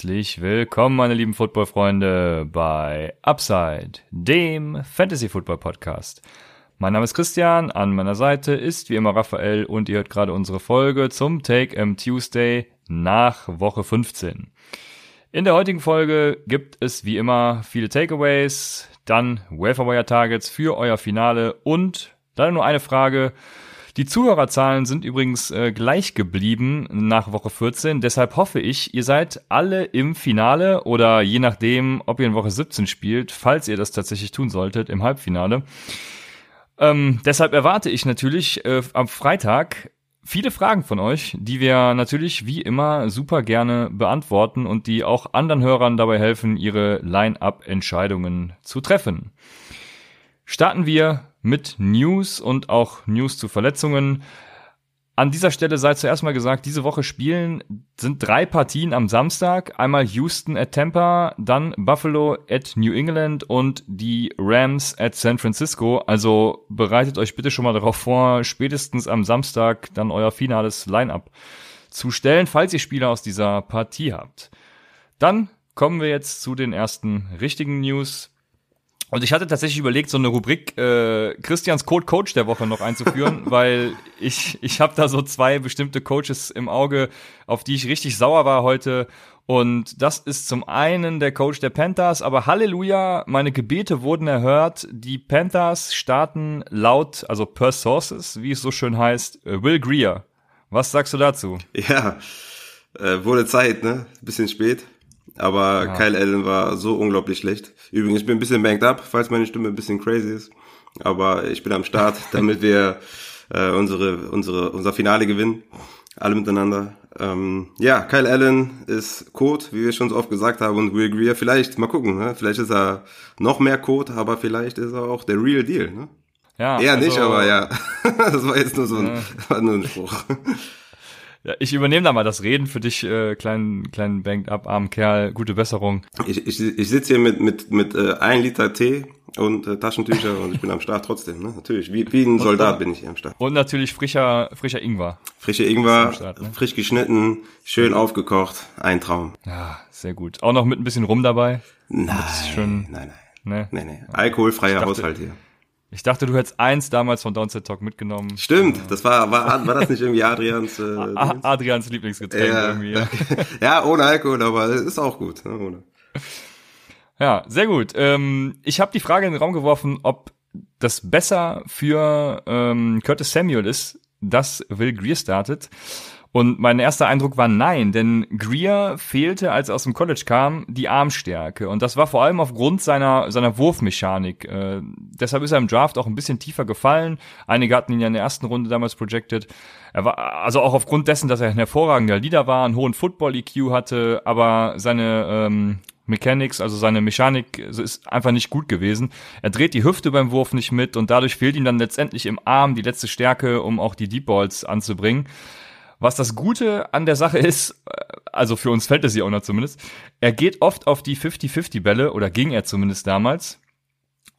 Herzlich willkommen, meine lieben Football-Freunde, bei Upside, dem Fantasy-Football-Podcast. Mein Name ist Christian, an meiner Seite ist wie immer Raphael und ihr hört gerade unsere Folge zum Take M Tuesday nach Woche 15. In der heutigen Folge gibt es wie immer viele Takeaways, dann Welfare Targets für euer Finale und leider nur eine Frage. Die Zuhörerzahlen sind übrigens äh, gleich geblieben nach Woche 14. Deshalb hoffe ich, ihr seid alle im Finale oder je nachdem, ob ihr in Woche 17 spielt, falls ihr das tatsächlich tun solltet, im Halbfinale. Ähm, deshalb erwarte ich natürlich äh, am Freitag viele Fragen von euch, die wir natürlich wie immer super gerne beantworten und die auch anderen Hörern dabei helfen, ihre Line-up-Entscheidungen zu treffen. Starten wir mit News und auch News zu Verletzungen. An dieser Stelle sei zuerst mal gesagt, diese Woche spielen sind drei Partien am Samstag. Einmal Houston at Tampa, dann Buffalo at New England und die Rams at San Francisco. Also bereitet euch bitte schon mal darauf vor, spätestens am Samstag dann euer finales Line-up zu stellen, falls ihr Spieler aus dieser Partie habt. Dann kommen wir jetzt zu den ersten richtigen News. Und ich hatte tatsächlich überlegt, so eine Rubrik äh, Christians Code Coach der Woche noch einzuführen, weil ich ich habe da so zwei bestimmte Coaches im Auge, auf die ich richtig sauer war heute. Und das ist zum einen der Coach der Panthers, aber Halleluja, meine Gebete wurden erhört. Die Panthers starten laut, also per Sources, wie es so schön heißt, äh, Will Greer. Was sagst du dazu? Ja, äh, wurde Zeit, ne? Bisschen spät. Aber ja. Kyle Allen war so unglaublich schlecht. Übrigens, ich bin ein bisschen banked up, falls meine Stimme ein bisschen crazy ist. Aber ich bin am Start, damit wir äh, unsere, unsere, unser Finale gewinnen. Alle miteinander. Ähm, ja, Kyle Allen ist Code, wie wir schon so oft gesagt haben, und Will Greer, vielleicht, mal gucken, ne? vielleicht ist er noch mehr Code, aber vielleicht ist er auch der Real Deal. Ne? Ja, Eher also, nicht, aber ja. das war jetzt nur so ein, äh, war nur ein Spruch. Ja, ich übernehme da mal das Reden für dich, äh, kleinen, kleinen Banked Up, armen Kerl, gute Besserung. Ich, ich, ich sitze hier mit, mit, mit äh, ein Liter Tee und äh, Taschentücher und ich bin am Start trotzdem, ne? Natürlich. Wie, wie ein Soldat bin ich hier am Start. Und natürlich frischer, frischer Ingwer. Frischer Ingwer, Start, ne? frisch geschnitten, schön aufgekocht, ein Traum. Ja, sehr gut. Auch noch mit ein bisschen Rum dabei. Nein, schön, nein, nein. Ne? Nee, nee. Alkoholfreier dachte, Haushalt hier. Ich dachte, du hättest eins damals von Downset Talk mitgenommen. Stimmt, das war, war, war das nicht irgendwie Adrians, äh, Adrians Lieblingsgetränk ja, irgendwie. Ja. ja, ohne Alkohol, aber ist auch gut. Ne, ohne. Ja, sehr gut. Ähm, ich habe die Frage in den Raum geworfen, ob das besser für ähm, Curtis Samuel ist, dass Will Greer startet. Und mein erster Eindruck war nein, denn Greer fehlte, als er aus dem College kam, die Armstärke. Und das war vor allem aufgrund seiner, seiner Wurfmechanik. Äh, deshalb ist er im Draft auch ein bisschen tiefer gefallen. Einige hatten ihn ja in der ersten Runde damals projected. Er war, also auch aufgrund dessen, dass er ein hervorragender Leader war, einen hohen Football-EQ hatte, aber seine ähm, Mechanics, also seine Mechanik ist einfach nicht gut gewesen. Er dreht die Hüfte beim Wurf nicht mit und dadurch fehlt ihm dann letztendlich im Arm die letzte Stärke, um auch die Deep Balls anzubringen. Was das Gute an der Sache ist, äh, also für uns Fantasy Owner zumindest, er geht oft auf die 50-50 Bälle oder ging er zumindest damals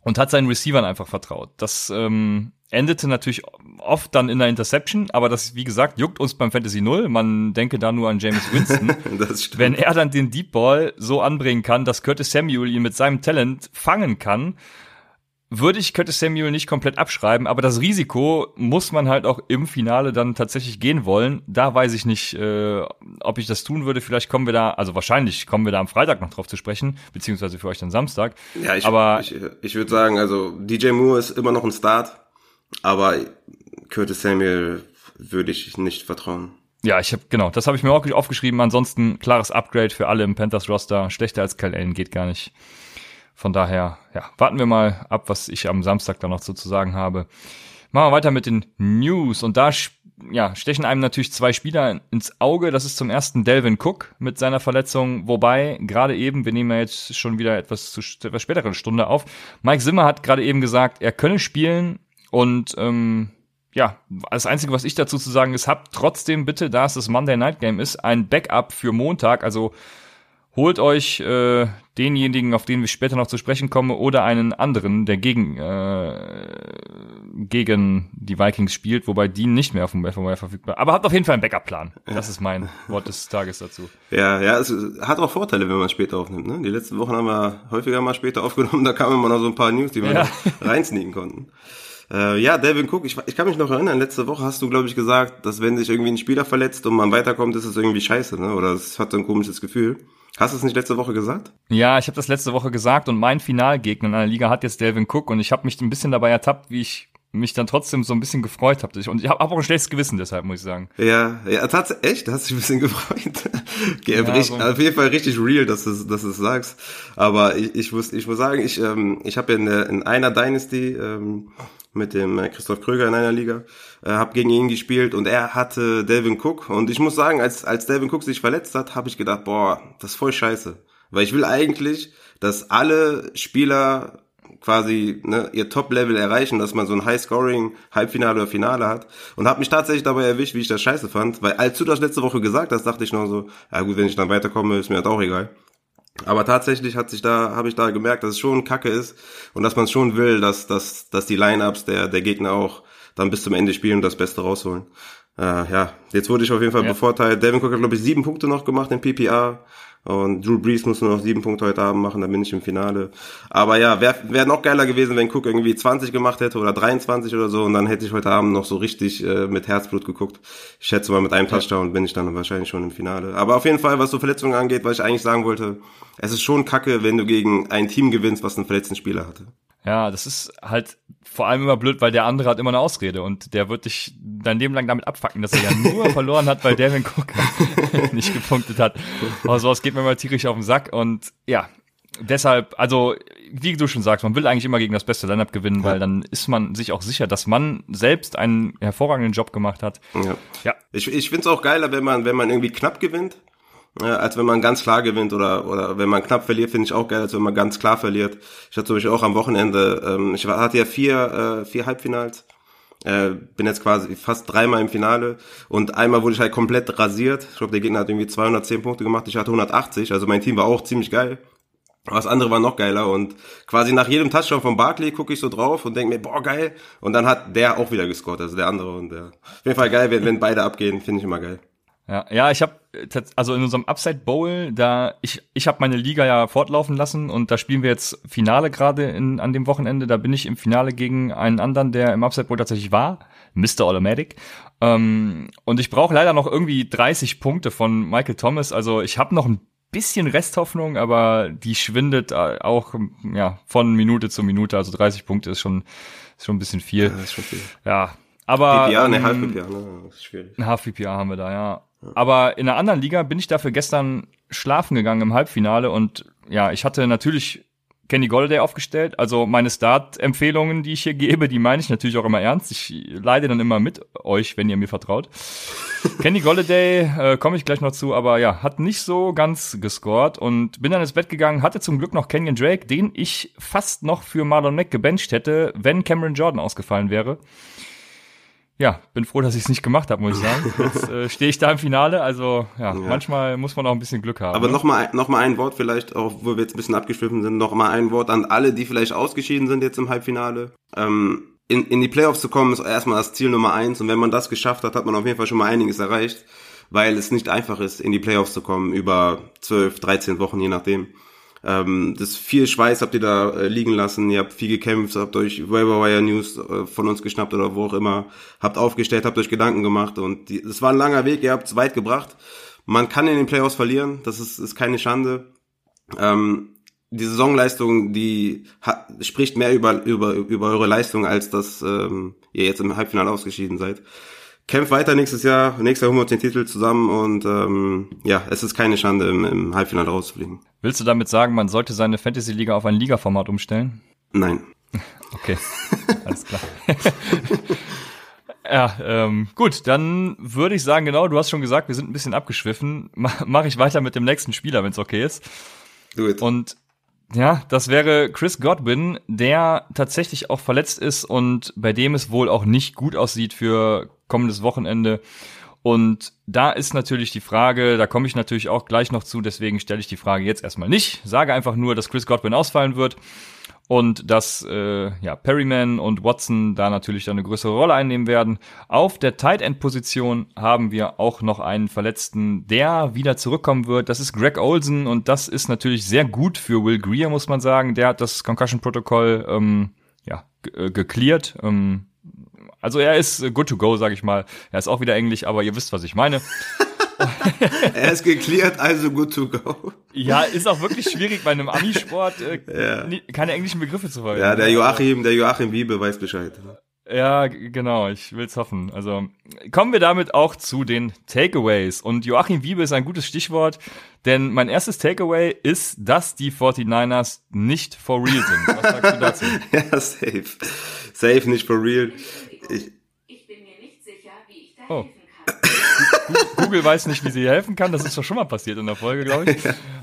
und hat seinen Receivern einfach vertraut. Das ähm, endete natürlich oft dann in einer Interception, aber das, wie gesagt, juckt uns beim Fantasy Null. Man denke da nur an James Winston. Wenn er dann den Deep Ball so anbringen kann, dass Curtis Samuel ihn mit seinem Talent fangen kann, würde ich Curtis Samuel nicht komplett abschreiben, aber das Risiko muss man halt auch im Finale dann tatsächlich gehen wollen. Da weiß ich nicht, äh, ob ich das tun würde. Vielleicht kommen wir da, also wahrscheinlich kommen wir da am Freitag noch drauf zu sprechen, beziehungsweise für euch dann Samstag. Ja, ich, aber ich, ich würde sagen, also DJ Moore ist immer noch ein Start, aber Curtis Samuel würde ich nicht vertrauen. Ja, ich habe genau, das habe ich mir auch aufgeschrieben. Ansonsten klares Upgrade für alle im Panthers Roster. Schlechter als Kyle Allen geht gar nicht. Von daher, ja, warten wir mal ab, was ich am Samstag dann noch so zu sagen habe. Machen wir weiter mit den News. Und da ja, stechen einem natürlich zwei Spieler ins Auge. Das ist zum ersten Delvin Cook mit seiner Verletzung, wobei gerade eben, wir nehmen ja jetzt schon wieder etwas zu etwas späteren Stunde auf. Mike Zimmer hat gerade eben gesagt, er könne spielen und ähm, ja, das Einzige, was ich dazu zu sagen ist, habt trotzdem bitte, da es das Monday Night Game ist, ein Backup für Montag, also holt euch äh, denjenigen, auf den wir später noch zu sprechen kommen, oder einen anderen, der gegen äh, gegen die Vikings spielt, wobei die nicht mehr auf dem FOI verfügbar. Aber habt auf jeden Fall einen Backup-Plan. Das ist mein Wort des Tages dazu. Ja, ja, es hat auch Vorteile, wenn man später aufnimmt. Ne? Die letzten Wochen haben wir häufiger mal später aufgenommen, da kamen immer noch so ein paar News, die wir ja. reinsneaken konnten. Äh, ja, Devin Cook, ich, ich kann mich noch erinnern, letzte Woche hast du, glaube ich, gesagt, dass wenn sich irgendwie ein Spieler verletzt und man weiterkommt, ist es irgendwie scheiße, ne? Oder es hat so ein komisches Gefühl. Hast du es nicht letzte Woche gesagt? Ja, ich habe das letzte Woche gesagt und mein Finalgegner in einer Liga hat jetzt Delvin Cook und ich habe mich ein bisschen dabei ertappt, wie ich mich dann trotzdem so ein bisschen gefreut habe. Und ich habe auch ein schlechtes Gewissen deshalb, muss ich sagen. Ja, ja, tatsächlich, echt, hast dich ein bisschen gefreut. ja, richtig, so. Auf jeden Fall richtig real, dass du, dass es sagst. Aber ich, ich, muss, ich muss sagen, ich, ähm, ich habe ja in, der, in einer Dynasty ähm, mit dem äh, Christoph Kröger in einer Liga, äh, habe gegen ihn gespielt und er hatte Delvin Cook. Und ich muss sagen, als, als Delvin Cook sich verletzt hat, habe ich gedacht, boah, das ist voll scheiße. Weil ich will eigentlich, dass alle Spieler quasi ne, ihr Top-Level erreichen, dass man so ein High-Scoring Halbfinale oder Finale hat und habe mich tatsächlich dabei erwischt, wie ich das scheiße fand, weil als du das letzte Woche gesagt hast, dachte ich noch so, ja gut, wenn ich dann weiterkomme, ist mir halt auch egal. Aber tatsächlich hat sich da, habe ich da gemerkt, dass es schon Kacke ist und dass man es schon will, dass, dass, dass die Lineups der, der Gegner auch dann bis zum Ende spielen und das Beste rausholen. Äh, ja, jetzt wurde ich auf jeden Fall ja. bevorteilt. Devin Cook hat, glaube ich, sieben Punkte noch gemacht in PPR. Und Drew Brees muss nur noch sieben Punkte heute Abend machen, dann bin ich im Finale. Aber ja, wäre wär noch geiler gewesen, wenn Cook irgendwie 20 gemacht hätte oder 23 oder so und dann hätte ich heute Abend noch so richtig äh, mit Herzblut geguckt. Ich schätze mal, mit einem Touchdown bin ich dann wahrscheinlich schon im Finale. Aber auf jeden Fall, was so Verletzungen angeht, was ich eigentlich sagen wollte, es ist schon kacke, wenn du gegen ein Team gewinnst, was einen verletzten Spieler hatte. Ja, das ist halt vor allem immer blöd, weil der andere hat immer eine Ausrede und der wird dich dein Leben lang damit abfacken, dass er ja nur verloren hat, weil Devin Cook nicht gepunktet hat. Aber sowas geht mir immer tierisch auf den Sack und ja, deshalb, also wie du schon sagst, man will eigentlich immer gegen das beste Lineup gewinnen, weil dann ist man sich auch sicher, dass man selbst einen hervorragenden Job gemacht hat. Ja. ja. Ich, ich finde es auch geiler, wenn man, wenn man irgendwie knapp gewinnt, als wenn man ganz klar gewinnt oder oder wenn man knapp verliert, finde ich auch geil, als wenn man ganz klar verliert. Ich hatte zum Beispiel auch am Wochenende, ähm, ich hatte ja vier, äh, vier Halbfinals, äh, bin jetzt quasi fast dreimal im Finale und einmal wurde ich halt komplett rasiert. Ich glaube, der Gegner hat irgendwie 210 Punkte gemacht, ich hatte 180, also mein Team war auch ziemlich geil. Aber das andere war noch geiler und quasi nach jedem Touchdown von Barkley gucke ich so drauf und denke mir, boah, geil. Und dann hat der auch wieder gescored, also der andere. Und der, auf jeden Fall geil, wenn, wenn beide abgehen, finde ich immer geil. Ja, ja, ich habe also in unserem Upside Bowl, da ich ich habe meine Liga ja fortlaufen lassen und da spielen wir jetzt Finale gerade in an dem Wochenende. Da bin ich im Finale gegen einen anderen, der im Upside Bowl tatsächlich war, Mr. Automatic. Ähm, und ich brauche leider noch irgendwie 30 Punkte von Michael Thomas. Also ich habe noch ein bisschen Resthoffnung, aber die schwindet auch ja von Minute zu Minute. Also 30 Punkte ist schon ist schon ein bisschen viel. Ja, viel. Ja, aber PPA, eine ähm, halb PPA, ne? Das ist schwierig. Eine halb PPA haben wir da, ja. Aber in einer anderen Liga bin ich dafür gestern schlafen gegangen im Halbfinale und ja, ich hatte natürlich Kenny Golladay aufgestellt. Also meine Start-Empfehlungen, die ich hier gebe, die meine ich natürlich auch immer ernst. Ich leide dann immer mit euch, wenn ihr mir vertraut. Kenny Golladay äh, komme ich gleich noch zu, aber ja, hat nicht so ganz gescored und bin dann ins Bett gegangen, hatte zum Glück noch Kenyon Drake, den ich fast noch für Marlon Mack gebencht hätte, wenn Cameron Jordan ausgefallen wäre ja, bin froh, dass ich es nicht gemacht habe, muss ich sagen. Jetzt äh, stehe ich da im Finale, also ja, ja, manchmal muss man auch ein bisschen Glück haben. Aber ne? nochmal noch mal ein Wort vielleicht, auch wo wir jetzt ein bisschen abgeschwiffen sind, nochmal ein Wort an alle, die vielleicht ausgeschieden sind jetzt im Halbfinale. Ähm, in, in die Playoffs zu kommen, ist erstmal das Ziel Nummer eins und wenn man das geschafft hat, hat man auf jeden Fall schon mal einiges erreicht, weil es nicht einfach ist, in die Playoffs zu kommen, über zwölf, dreizehn Wochen, je nachdem. Ähm, das viel Schweiß habt ihr da äh, liegen lassen, ihr habt viel gekämpft, habt euch Wire News äh, von uns geschnappt oder wo auch immer, habt aufgestellt, habt euch Gedanken gemacht und es war ein langer Weg, ihr habt es weit gebracht. Man kann in den Playoffs verlieren, das ist, ist keine Schande. Ähm, die Saisonleistung, die hat, spricht mehr über, über, über eure Leistung, als dass ähm, ihr jetzt im Halbfinale ausgeschieden seid kämpft weiter nächstes Jahr. Nächstes Jahr holen wir uns den Titel zusammen und ähm, ja, es ist keine Schande, im, im Halbfinale rauszufliegen. Willst du damit sagen, man sollte seine Fantasy-Liga auf ein Liga-Format umstellen? Nein. Okay, alles klar. ja, ähm, gut, dann würde ich sagen, genau, du hast schon gesagt, wir sind ein bisschen abgeschwiffen. Mache ich weiter mit dem nächsten Spieler, wenn es okay ist. Do it. Und ja, das wäre Chris Godwin, der tatsächlich auch verletzt ist und bei dem es wohl auch nicht gut aussieht für kommendes Wochenende. Und da ist natürlich die Frage, da komme ich natürlich auch gleich noch zu, deswegen stelle ich die Frage jetzt erstmal nicht. Sage einfach nur, dass Chris Godwin ausfallen wird und dass äh, ja, Perryman und Watson da natürlich dann eine größere Rolle einnehmen werden. Auf der Tight End Position haben wir auch noch einen Verletzten, der wieder zurückkommen wird. Das ist Greg Olsen und das ist natürlich sehr gut für Will Greer, muss man sagen. Der hat das Concussion Protokoll ähm, ja, äh, geklärt. Ähm, also er ist good to go, sag ich mal. Er ist auch wieder Englisch, aber ihr wisst, was ich meine. er ist geklärt, also good to go. Ja, ist auch wirklich schwierig bei einem Amisport äh, ja. keine englischen Begriffe zu verwenden. Ja, der Joachim, der Joachim Wiebe weiß Bescheid. Ja, genau, ich will's hoffen. Also kommen wir damit auch zu den Takeaways. Und Joachim Wiebe ist ein gutes Stichwort, denn mein erstes Takeaway ist, dass die 49ers nicht for real sind. Was sagst du dazu? ja, safe. Safe, nicht for real. Ich, ich bin mir nicht sicher, wie ich da oh. Google weiß nicht, wie sie helfen kann. Das ist doch schon mal passiert in der Folge, glaube ich.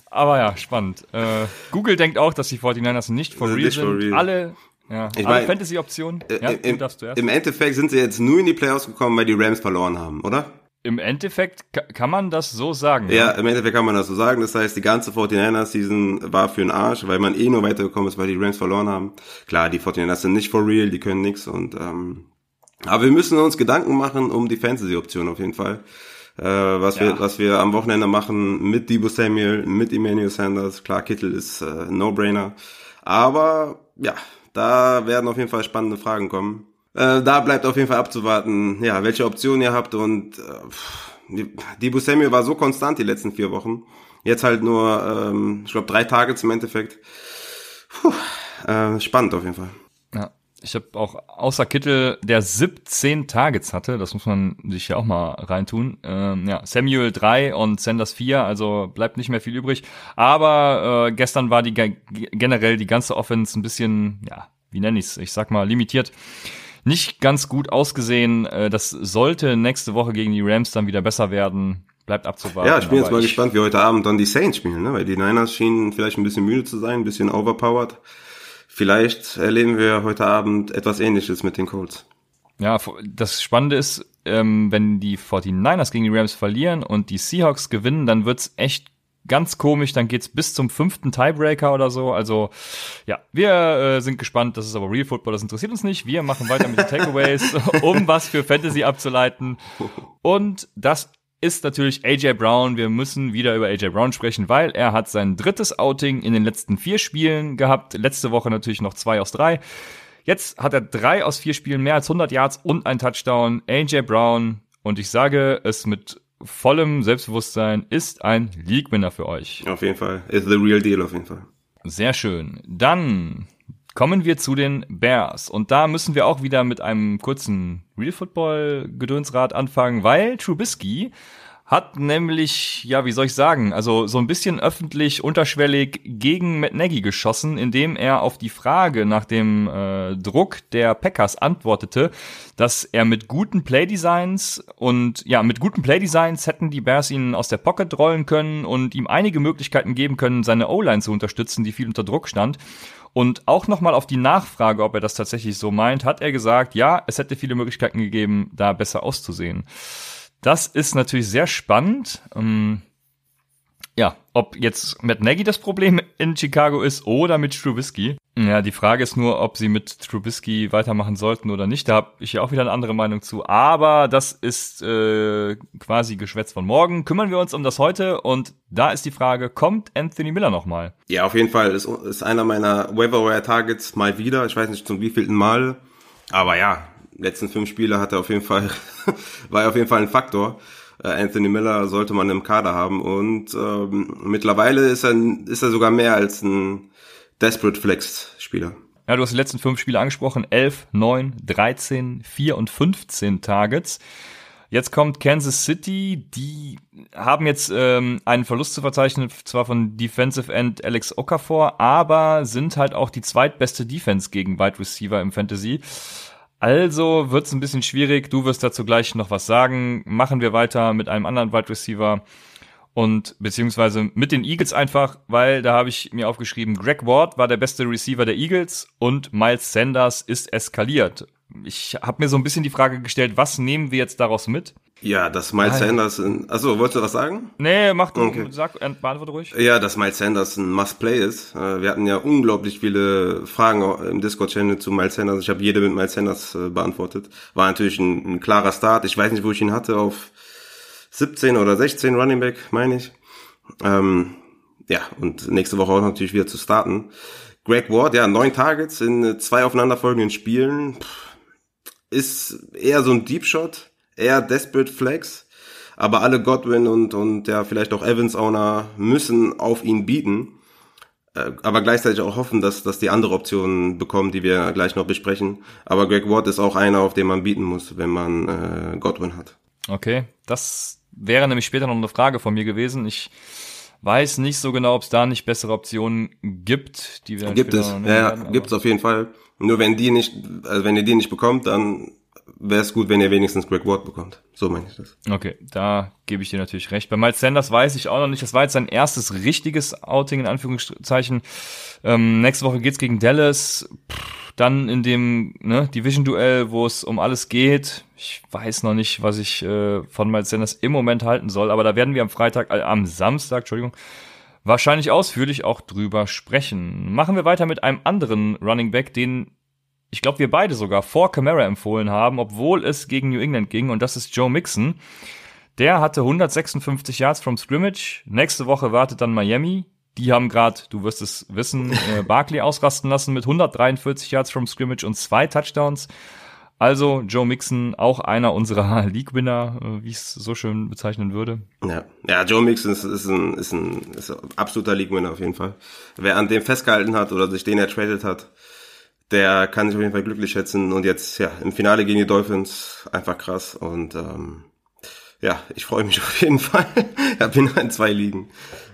Aber ja, spannend. Äh, Google denkt auch, dass die 49ers nicht for real nicht sind. For real. Alle, ja, ich alle Fantasy-Optionen. Äh, ja, im, Im Endeffekt sind sie jetzt nur in die Playoffs gekommen, weil die Rams verloren haben, oder? Im Endeffekt kann man das so sagen. Ja, ja, im Endeffekt kann man das so sagen. Das heißt, die ganze 49ers-Season war für den Arsch, weil man eh nur weitergekommen ist, weil die Rams verloren haben. Klar, die 49ers sind nicht for real, die können nix und ähm, aber wir müssen uns Gedanken machen um die Fantasy-Option auf jeden Fall. Äh, was ja. wir was wir am Wochenende machen mit Debo Samuel, mit Emmanuel Sanders. Klar, Kittel ist äh, No-Brainer. Aber ja, da werden auf jeden Fall spannende Fragen kommen. Äh, da bleibt auf jeden Fall abzuwarten, ja, welche Optionen ihr habt. Und äh, Debo Samuel war so konstant die letzten vier Wochen. Jetzt halt nur, ähm, ich glaube, drei Tage zum Endeffekt. Puh, äh, spannend auf jeden Fall. Ich habe auch außer Kittel, der 17 Targets hatte, das muss man sich ja auch mal reintun. Ähm, ja, Samuel 3 und Sanders 4, also bleibt nicht mehr viel übrig. Aber äh, gestern war die generell die ganze Offense ein bisschen, ja, wie nenne ich's? Ich sag mal limitiert. Nicht ganz gut ausgesehen. Äh, das sollte nächste Woche gegen die Rams dann wieder besser werden. Bleibt abzuwarten. Ja, ich bin jetzt mal gespannt, wie heute Abend dann die Saints spielen, ne? weil die Niners schienen vielleicht ein bisschen müde zu sein, ein bisschen overpowered. Vielleicht erleben wir heute Abend etwas ähnliches mit den Colts. Ja, das Spannende ist, ähm, wenn die 49ers gegen die Rams verlieren und die Seahawks gewinnen, dann wird's echt ganz komisch, dann geht's bis zum fünften Tiebreaker oder so. Also ja, wir äh, sind gespannt. Das ist aber Real Football, das interessiert uns nicht. Wir machen weiter mit den Takeaways, um was für Fantasy abzuleiten. Und das ist natürlich AJ Brown. Wir müssen wieder über AJ Brown sprechen, weil er hat sein drittes Outing in den letzten vier Spielen gehabt. Letzte Woche natürlich noch zwei aus drei. Jetzt hat er drei aus vier Spielen mehr als 100 Yards und ein Touchdown. AJ Brown und ich sage es mit vollem Selbstbewusstsein ist ein League-Winner für euch. Auf jeden Fall. Ist the real deal auf jeden Fall. Sehr schön. Dann Kommen wir zu den Bears. Und da müssen wir auch wieder mit einem kurzen Real Football Gedönsrad anfangen, weil Trubisky hat nämlich, ja, wie soll ich sagen, also so ein bisschen öffentlich unterschwellig gegen Matt Nagy geschossen, indem er auf die Frage nach dem äh, Druck der Packers antwortete, dass er mit guten Playdesigns und ja, mit guten Playdesigns hätten die Bears ihn aus der Pocket rollen können und ihm einige Möglichkeiten geben können, seine O-Line zu unterstützen, die viel unter Druck stand. Und auch nochmal auf die Nachfrage, ob er das tatsächlich so meint, hat er gesagt, ja, es hätte viele Möglichkeiten gegeben, da besser auszusehen. Das ist natürlich sehr spannend. Ähm, ja, ob jetzt Matt Nagy das Problem in Chicago ist oder mit Trubisky. Ja, die Frage ist nur, ob sie mit Trubisky weitermachen sollten oder nicht. Da habe ich ja auch wieder eine andere Meinung zu. Aber das ist äh, quasi Geschwätz von morgen. Kümmern wir uns um das heute und da ist die Frage, kommt Anthony Miller nochmal? Ja, auf jeden Fall. Ist, ist einer meiner Waiver Targets mal wieder. Ich weiß nicht zum wievielten Mal. Aber ja, letzten fünf Spiele hat er auf jeden Fall, war er auf jeden Fall ein Faktor. Äh, Anthony Miller sollte man im Kader haben und ähm, mittlerweile ist er, ist er sogar mehr als ein Desperate Flex Spieler. Ja, du hast die letzten fünf Spiele angesprochen. 11, 9, 13, 4 und 15 Targets. Jetzt kommt Kansas City, die haben jetzt ähm, einen Verlust zu verzeichnen, zwar von Defensive End Alex Okafor, aber sind halt auch die zweitbeste Defense gegen Wide Receiver im Fantasy. Also wird's ein bisschen schwierig. Du wirst dazu gleich noch was sagen. Machen wir weiter mit einem anderen Wide Receiver und beziehungsweise mit den Eagles einfach, weil da habe ich mir aufgeschrieben, Greg Ward war der beste Receiver der Eagles und Miles Sanders ist eskaliert. ich habe mir so ein bisschen die Frage gestellt, was nehmen wir jetzt daraus mit? Ja, dass Miles. Sanders in, achso, wolltest du was sagen? Nee, mach du, Okay. sag, äh, beantworte ruhig. Ja, dass Miles Sanders ein Must-Play ist. Äh, Wir hatten ja unglaublich viele Fragen im Discord-Channel zu Miles Sanders. Ich habe jede mit Miles Sanders äh, beantwortet. War natürlich ein, ein klarer Start. Ich weiß nicht, wo ich ihn hatte, auf 17 oder 16 Running Back, meine ich. Ähm, ja, und nächste Woche auch natürlich wieder zu starten. Greg Ward, ja, neun Targets in zwei aufeinanderfolgenden Spielen. Ist eher so ein Deep Shot, eher Desperate Flex. Aber alle Godwin und, und ja, vielleicht auch Evans-Owner müssen auf ihn bieten. Äh, aber gleichzeitig auch hoffen, dass, dass die andere Optionen bekommen, die wir gleich noch besprechen. Aber Greg Ward ist auch einer, auf den man bieten muss, wenn man äh, Godwin hat. Okay, das wäre nämlich später noch eine Frage von mir gewesen. Ich weiß nicht so genau, ob es da nicht bessere Optionen gibt, die wir dann Gibt es, ja, ja gibt es auf jeden Fall. Nur wenn die nicht, also wenn ihr die nicht bekommt, dann wäre es gut, wenn ihr wenigstens Greg Ward bekommt. So meine ich das. Okay, da gebe ich dir natürlich recht. Bei Miles Sanders weiß ich auch noch nicht. Das war jetzt sein erstes richtiges Outing in Anführungszeichen. Ähm, nächste Woche geht's gegen Dallas. Pff, dann in dem ne, Division-Duell, wo es um alles geht. Ich weiß noch nicht, was ich äh, von Miles Sanders im Moment halten soll, aber da werden wir am Freitag, äh, am Samstag, Entschuldigung, wahrscheinlich ausführlich auch drüber sprechen. Machen wir weiter mit einem anderen Running Back, den ich glaube, wir beide sogar vor Camara empfohlen haben, obwohl es gegen New England ging, und das ist Joe Mixon. Der hatte 156 Yards from Scrimmage. Nächste Woche wartet dann Miami. Die haben gerade, du wirst es wissen, äh, Barkley ausrasten lassen mit 143 Yards from Scrimmage und zwei Touchdowns. Also Joe Mixon, auch einer unserer League-Winner, äh, wie ich es so schön bezeichnen würde. Ja, ja Joe Mixon ist, ist, ein, ist, ein, ist ein absoluter League-Winner auf jeden Fall. Wer an dem festgehalten hat oder sich den ertradet hat, der kann sich auf jeden Fall glücklich schätzen. Und jetzt, ja, im Finale gegen die Dolphins, einfach krass. Und ähm, ja, ich freue mich auf jeden Fall. Ich bin in zwei Ligen.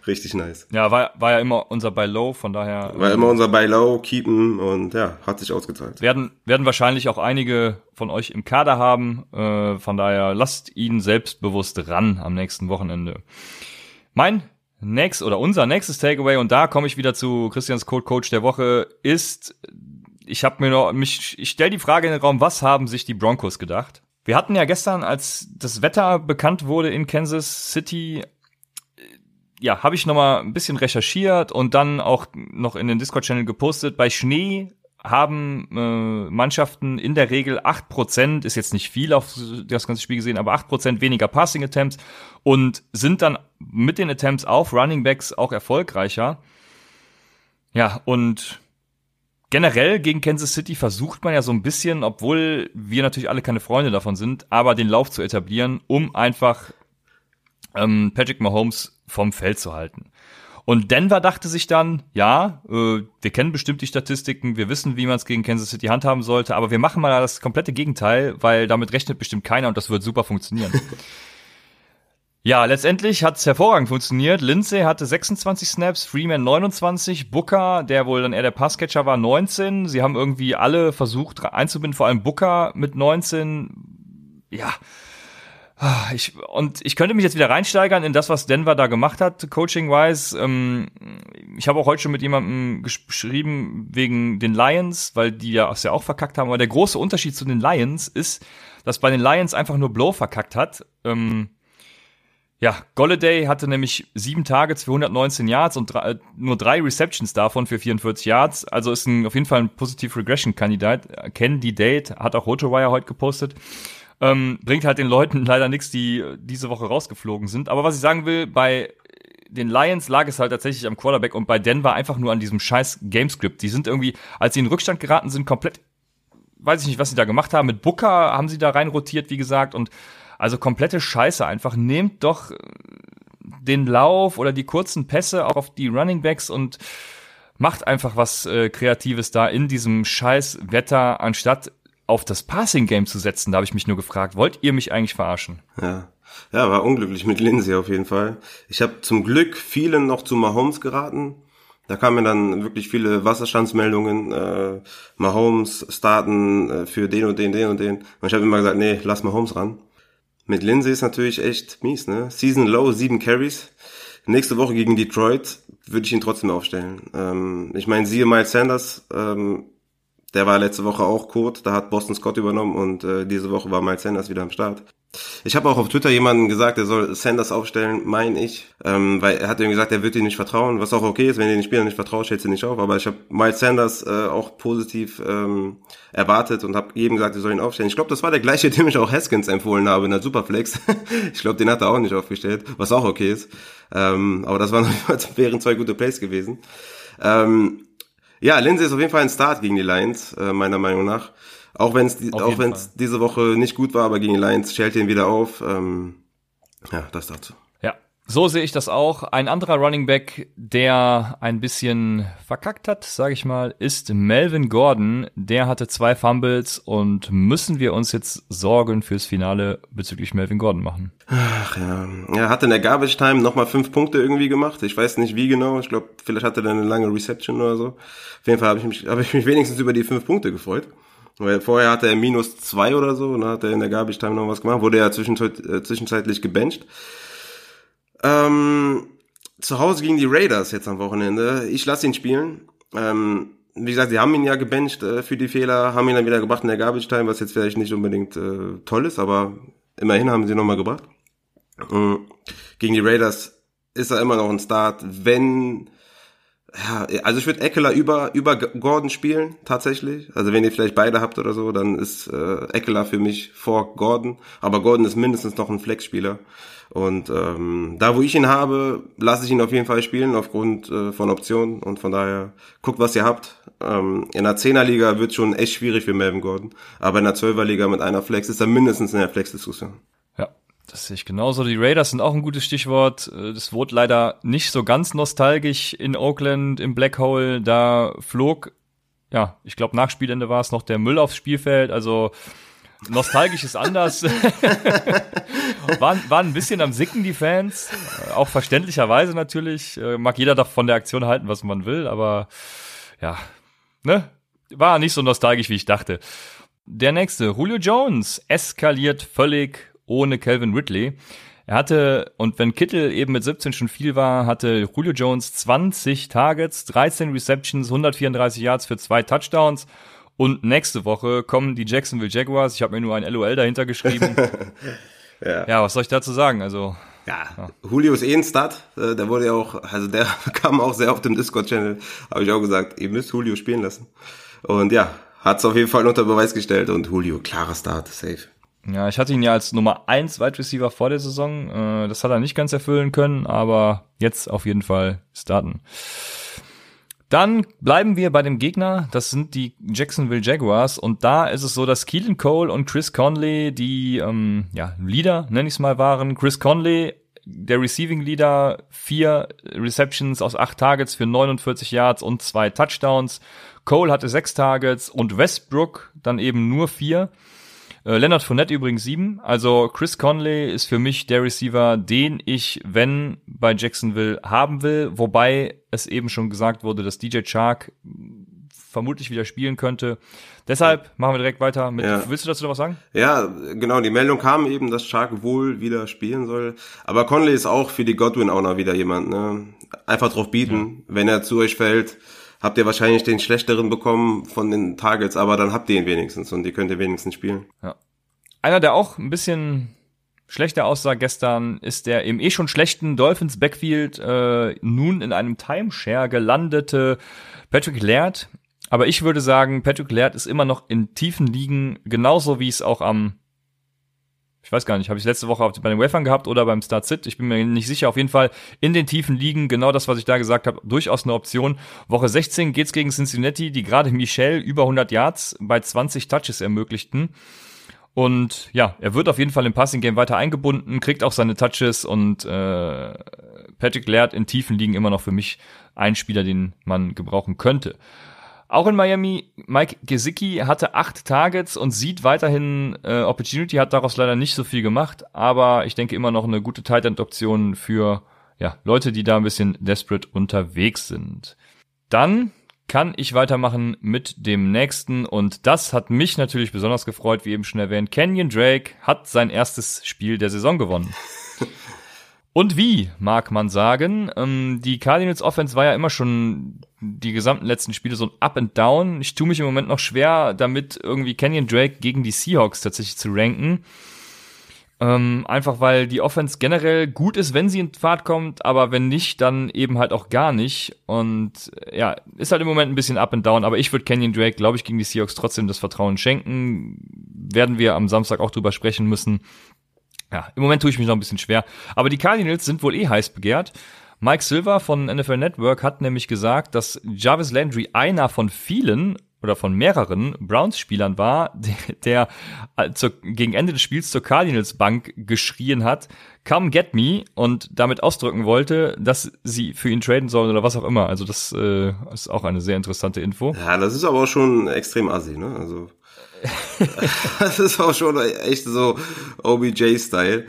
Richtig nice. Ja, war, war ja immer unser Buy Low, von daher War immer unser Buy Low, Keepen und ja, hat sich ausgezahlt. werden, werden wahrscheinlich auch einige von euch im Kader haben. Äh, von daher lasst ihn selbstbewusst ran am nächsten Wochenende. Mein nächst oder unser nächstes Takeaway und da komme ich wieder zu Christians Code Coach der Woche ist ich habe mir noch mich ich stelle die Frage in den Raum, was haben sich die Broncos gedacht? Wir hatten ja gestern, als das Wetter bekannt wurde in Kansas City, ja, habe ich noch mal ein bisschen recherchiert und dann auch noch in den Discord-Channel gepostet. Bei Schnee haben äh, Mannschaften in der Regel 8%, ist jetzt nicht viel auf das ganze Spiel gesehen, aber 8% weniger Passing Attempts und sind dann mit den Attempts auf Running Backs auch erfolgreicher. Ja, und generell gegen Kansas City versucht man ja so ein bisschen, obwohl wir natürlich alle keine Freunde davon sind, aber den Lauf zu etablieren, um einfach ähm, Patrick Mahomes vom Feld zu halten. Und Denver dachte sich dann, ja, äh, wir kennen bestimmt die Statistiken, wir wissen, wie man es gegen Kansas City handhaben sollte, aber wir machen mal das komplette Gegenteil, weil damit rechnet bestimmt keiner und das wird super funktionieren. ja, letztendlich hat es hervorragend funktioniert. Lindsay hatte 26 Snaps, Freeman 29, Booker, der wohl dann eher der Passcatcher war, 19. Sie haben irgendwie alle versucht einzubinden, vor allem Booker mit 19. Ja, ich, und ich könnte mich jetzt wieder reinsteigern in das, was Denver da gemacht hat, coaching-wise. Ähm, ich habe auch heute schon mit jemandem geschrieben wegen den Lions, weil die ja, es ja auch verkackt haben. Aber der große Unterschied zu den Lions ist, dass bei den Lions einfach nur Blow verkackt hat. Ähm, ja, Golladay hatte nämlich sieben Targets für 119 Yards und drei, nur drei Receptions davon für 44 Yards. Also ist ein, auf jeden Fall ein Positive Regression Kandidat. Candidate hat auch Rotowire heute gepostet. Ähm, bringt halt den Leuten leider nichts, die diese Woche rausgeflogen sind. Aber was ich sagen will, bei den Lions lag es halt tatsächlich am Quarterback und bei Denver einfach nur an diesem scheiß Gamescript. Die sind irgendwie, als sie in Rückstand geraten sind, komplett, weiß ich nicht, was sie da gemacht haben. Mit Booker haben sie da rein rotiert, wie gesagt, und also komplette Scheiße einfach. Nehmt doch den Lauf oder die kurzen Pässe auch auf die Running Backs und macht einfach was äh, Kreatives da in diesem scheiß Wetter, anstatt auf das Passing Game zu setzen. Da habe ich mich nur gefragt, wollt ihr mich eigentlich verarschen? Ja. Ja, war unglücklich mit Lindsay auf jeden Fall. Ich habe zum Glück vielen noch zu Mahomes geraten. Da kamen dann wirklich viele Wasserstandsmeldungen, äh, Mahomes starten äh, für den und den, den und den. Und ich habe immer gesagt, nee, lass Mahomes ran. Mit Lindsay ist natürlich echt mies, ne? Season Low, sieben Carries. Nächste Woche gegen Detroit würde ich ihn trotzdem aufstellen. Ähm, ich meine, siehe Miles Sanders, ähm, Der war letzte Woche auch Code, da hat Boston Scott übernommen und äh, diese Woche war Miles Sanders wieder am Start. Ich habe auch auf Twitter jemanden gesagt, er soll Sanders aufstellen, mein ich, ähm, weil er hat ihm gesagt, er wird ihm nicht vertrauen, was auch okay ist, wenn ihr den Spielern nicht vertraut, stellt sie nicht auf, aber ich habe Miles Sanders äh, auch positiv ähm, erwartet und habe jedem gesagt, er soll ihn aufstellen. Ich glaube, das war der gleiche, dem ich auch Haskins empfohlen habe in der Superflex. ich glaube, den hat er auch nicht aufgestellt, was auch okay ist. Ähm, aber das waren wären zwei gute Plays gewesen. Ähm, ja, Lindsay ist auf jeden Fall ein Start gegen die Lions, äh, meiner Meinung nach. Auch wenn es auch wenn es diese Woche nicht gut war, aber gegen die Lions stellt ihn wieder auf. Ähm, ja, das dazu. So sehe ich das auch. Ein anderer Running Back, der ein bisschen verkackt hat, sage ich mal, ist Melvin Gordon. Der hatte zwei Fumbles und müssen wir uns jetzt Sorgen fürs Finale bezüglich Melvin Gordon machen? Ach ja, er hat in der Garbage Time nochmal fünf Punkte irgendwie gemacht. Ich weiß nicht wie genau. Ich glaube, vielleicht hatte er eine lange Reception oder so. Auf jeden Fall habe ich mich, habe ich mich wenigstens über die fünf Punkte gefreut. Weil vorher hatte er minus zwei oder so und dann hat er in der Garbage Time noch was gemacht, wurde ja zwischenzeit, äh, zwischenzeitlich gebencht. Ähm, zu Hause gegen die Raiders jetzt am Wochenende. Ich lasse ihn spielen. Ähm, wie gesagt, sie haben ihn ja gebencht äh, für die Fehler, haben ihn dann wieder gebracht in der Garbage Time, was jetzt vielleicht nicht unbedingt äh, toll ist, aber immerhin haben sie nochmal gebracht. Ähm, gegen die Raiders ist er immer noch ein Start, wenn ja, also ich würde Eckler über, über Gordon spielen, tatsächlich. Also wenn ihr vielleicht beide habt oder so, dann ist äh, Eckler für mich vor Gordon. Aber Gordon ist mindestens noch ein Flexspieler. Und ähm, da, wo ich ihn habe, lasse ich ihn auf jeden Fall spielen, aufgrund äh, von Optionen. Und von daher, guckt, was ihr habt. Ähm, in der 10er-Liga wird schon echt schwierig für Melvin Gordon. Aber in der 12er-Liga mit einer Flex ist er mindestens in der Flex-Diskussion. Das sehe ich genauso. Die Raiders sind auch ein gutes Stichwort. Äh, das wurde leider nicht so ganz nostalgisch in Oakland im Black Hole. Da flog, ja, ich glaube nach Spielende war es noch der Müll aufs Spielfeld. Also nostalgisch ist anders. waren, waren ein bisschen am Sicken, die Fans. Auch verständlicherweise natürlich. Äh, mag jeder doch von der Aktion halten, was man will, aber ja, ne? War nicht so nostalgisch, wie ich dachte. Der nächste, Julio Jones, eskaliert völlig ohne Calvin Ridley. Er hatte, und wenn Kittel eben mit 17 schon viel war, hatte Julio Jones 20 Targets, 13 Receptions, 134 Yards für zwei Touchdowns. Und nächste Woche kommen die Jacksonville Jaguars. Ich habe mir nur ein LOL dahinter geschrieben. ja. ja, was soll ich dazu sagen? Also ja, ja, Julio ist eh ein Start. Äh, der wurde ja auch, also der kam auch sehr auf dem Discord-Channel. Habe ich auch gesagt, ihr müsst Julio spielen lassen. Und ja, hat es auf jeden Fall unter Beweis gestellt. Und Julio, klarer Start, safe. Ja, ich hatte ihn ja als Nummer 1 Wide Receiver vor der Saison. Äh, das hat er nicht ganz erfüllen können, aber jetzt auf jeden Fall starten. Dann bleiben wir bei dem Gegner. Das sind die Jacksonville Jaguars. Und da ist es so, dass Keelan Cole und Chris Conley die ähm, ja, Leader, nenne ich es mal, waren. Chris Conley, der Receiving Leader, vier Receptions aus acht Targets für 49 Yards und zwei Touchdowns. Cole hatte sechs Targets und Westbrook dann eben nur vier. Äh, Leonard Fournette übrigens sieben. Also Chris Conley ist für mich der Receiver, den ich, wenn bei Jacksonville haben will. Wobei es eben schon gesagt wurde, dass DJ Chark vermutlich wieder spielen könnte. Deshalb machen wir direkt weiter mit. Ja. Willst du dazu noch was sagen? Ja, genau. Die Meldung kam eben, dass Chark wohl wieder spielen soll. Aber Conley ist auch für die Godwin auch noch wieder jemand. Ne? Einfach drauf bieten, ja. wenn er zu euch fällt habt ihr wahrscheinlich den schlechteren bekommen von den Targets, aber dann habt ihr ihn wenigstens und die könnt ihr wenigstens spielen. Ja. Einer, der auch ein bisschen schlechter aussah gestern, ist der im eh schon schlechten Dolphins Backfield äh, nun in einem Timeshare gelandete Patrick Laird. Aber ich würde sagen, Patrick Laird ist immer noch in tiefen Ligen, genauso wie es auch am ich weiß gar nicht, habe ich letzte Woche bei den Wafern gehabt oder beim Start Sit. Ich bin mir nicht sicher. Auf jeden Fall in den tiefen Ligen, genau das, was ich da gesagt habe, durchaus eine Option. Woche 16 geht's gegen Cincinnati, die gerade Michel über 100 Yards bei 20 Touches ermöglichten. Und ja, er wird auf jeden Fall im Passing Game weiter eingebunden, kriegt auch seine Touches und äh, Patrick Laird in tiefen Ligen immer noch für mich ein Spieler, den man gebrauchen könnte. Auch in Miami, Mike Gesicki hatte acht Targets und sieht weiterhin äh, Opportunity, hat daraus leider nicht so viel gemacht, aber ich denke immer noch eine gute Tight End Option für ja, Leute, die da ein bisschen desperate unterwegs sind. Dann kann ich weitermachen mit dem nächsten und das hat mich natürlich besonders gefreut, wie eben schon erwähnt. Kenyon Drake hat sein erstes Spiel der Saison gewonnen. Und wie, mag man sagen. Ähm, die Cardinals Offense war ja immer schon die gesamten letzten Spiele so ein Up and Down. Ich tue mich im Moment noch schwer, damit irgendwie Kenyon Drake gegen die Seahawks tatsächlich zu ranken. Ähm, einfach weil die Offense generell gut ist, wenn sie in Fahrt kommt, aber wenn nicht, dann eben halt auch gar nicht. Und äh, ja, ist halt im Moment ein bisschen up and down, aber ich würde Kenyon Drake, glaube ich, gegen die Seahawks trotzdem das Vertrauen schenken. Werden wir am Samstag auch drüber sprechen müssen. Ja, im Moment tue ich mich noch ein bisschen schwer. Aber die Cardinals sind wohl eh heiß begehrt. Mike Silver von NFL Network hat nämlich gesagt, dass Jarvis Landry einer von vielen oder von mehreren Browns-Spielern war, der, der zur, gegen Ende des Spiels zur Cardinals-Bank geschrien hat, come get me und damit ausdrücken wollte, dass sie für ihn traden sollen oder was auch immer. Also das äh, ist auch eine sehr interessante Info. Ja, das ist aber auch schon extrem assi, ne? Also das ist auch schon echt so OBJ-Style.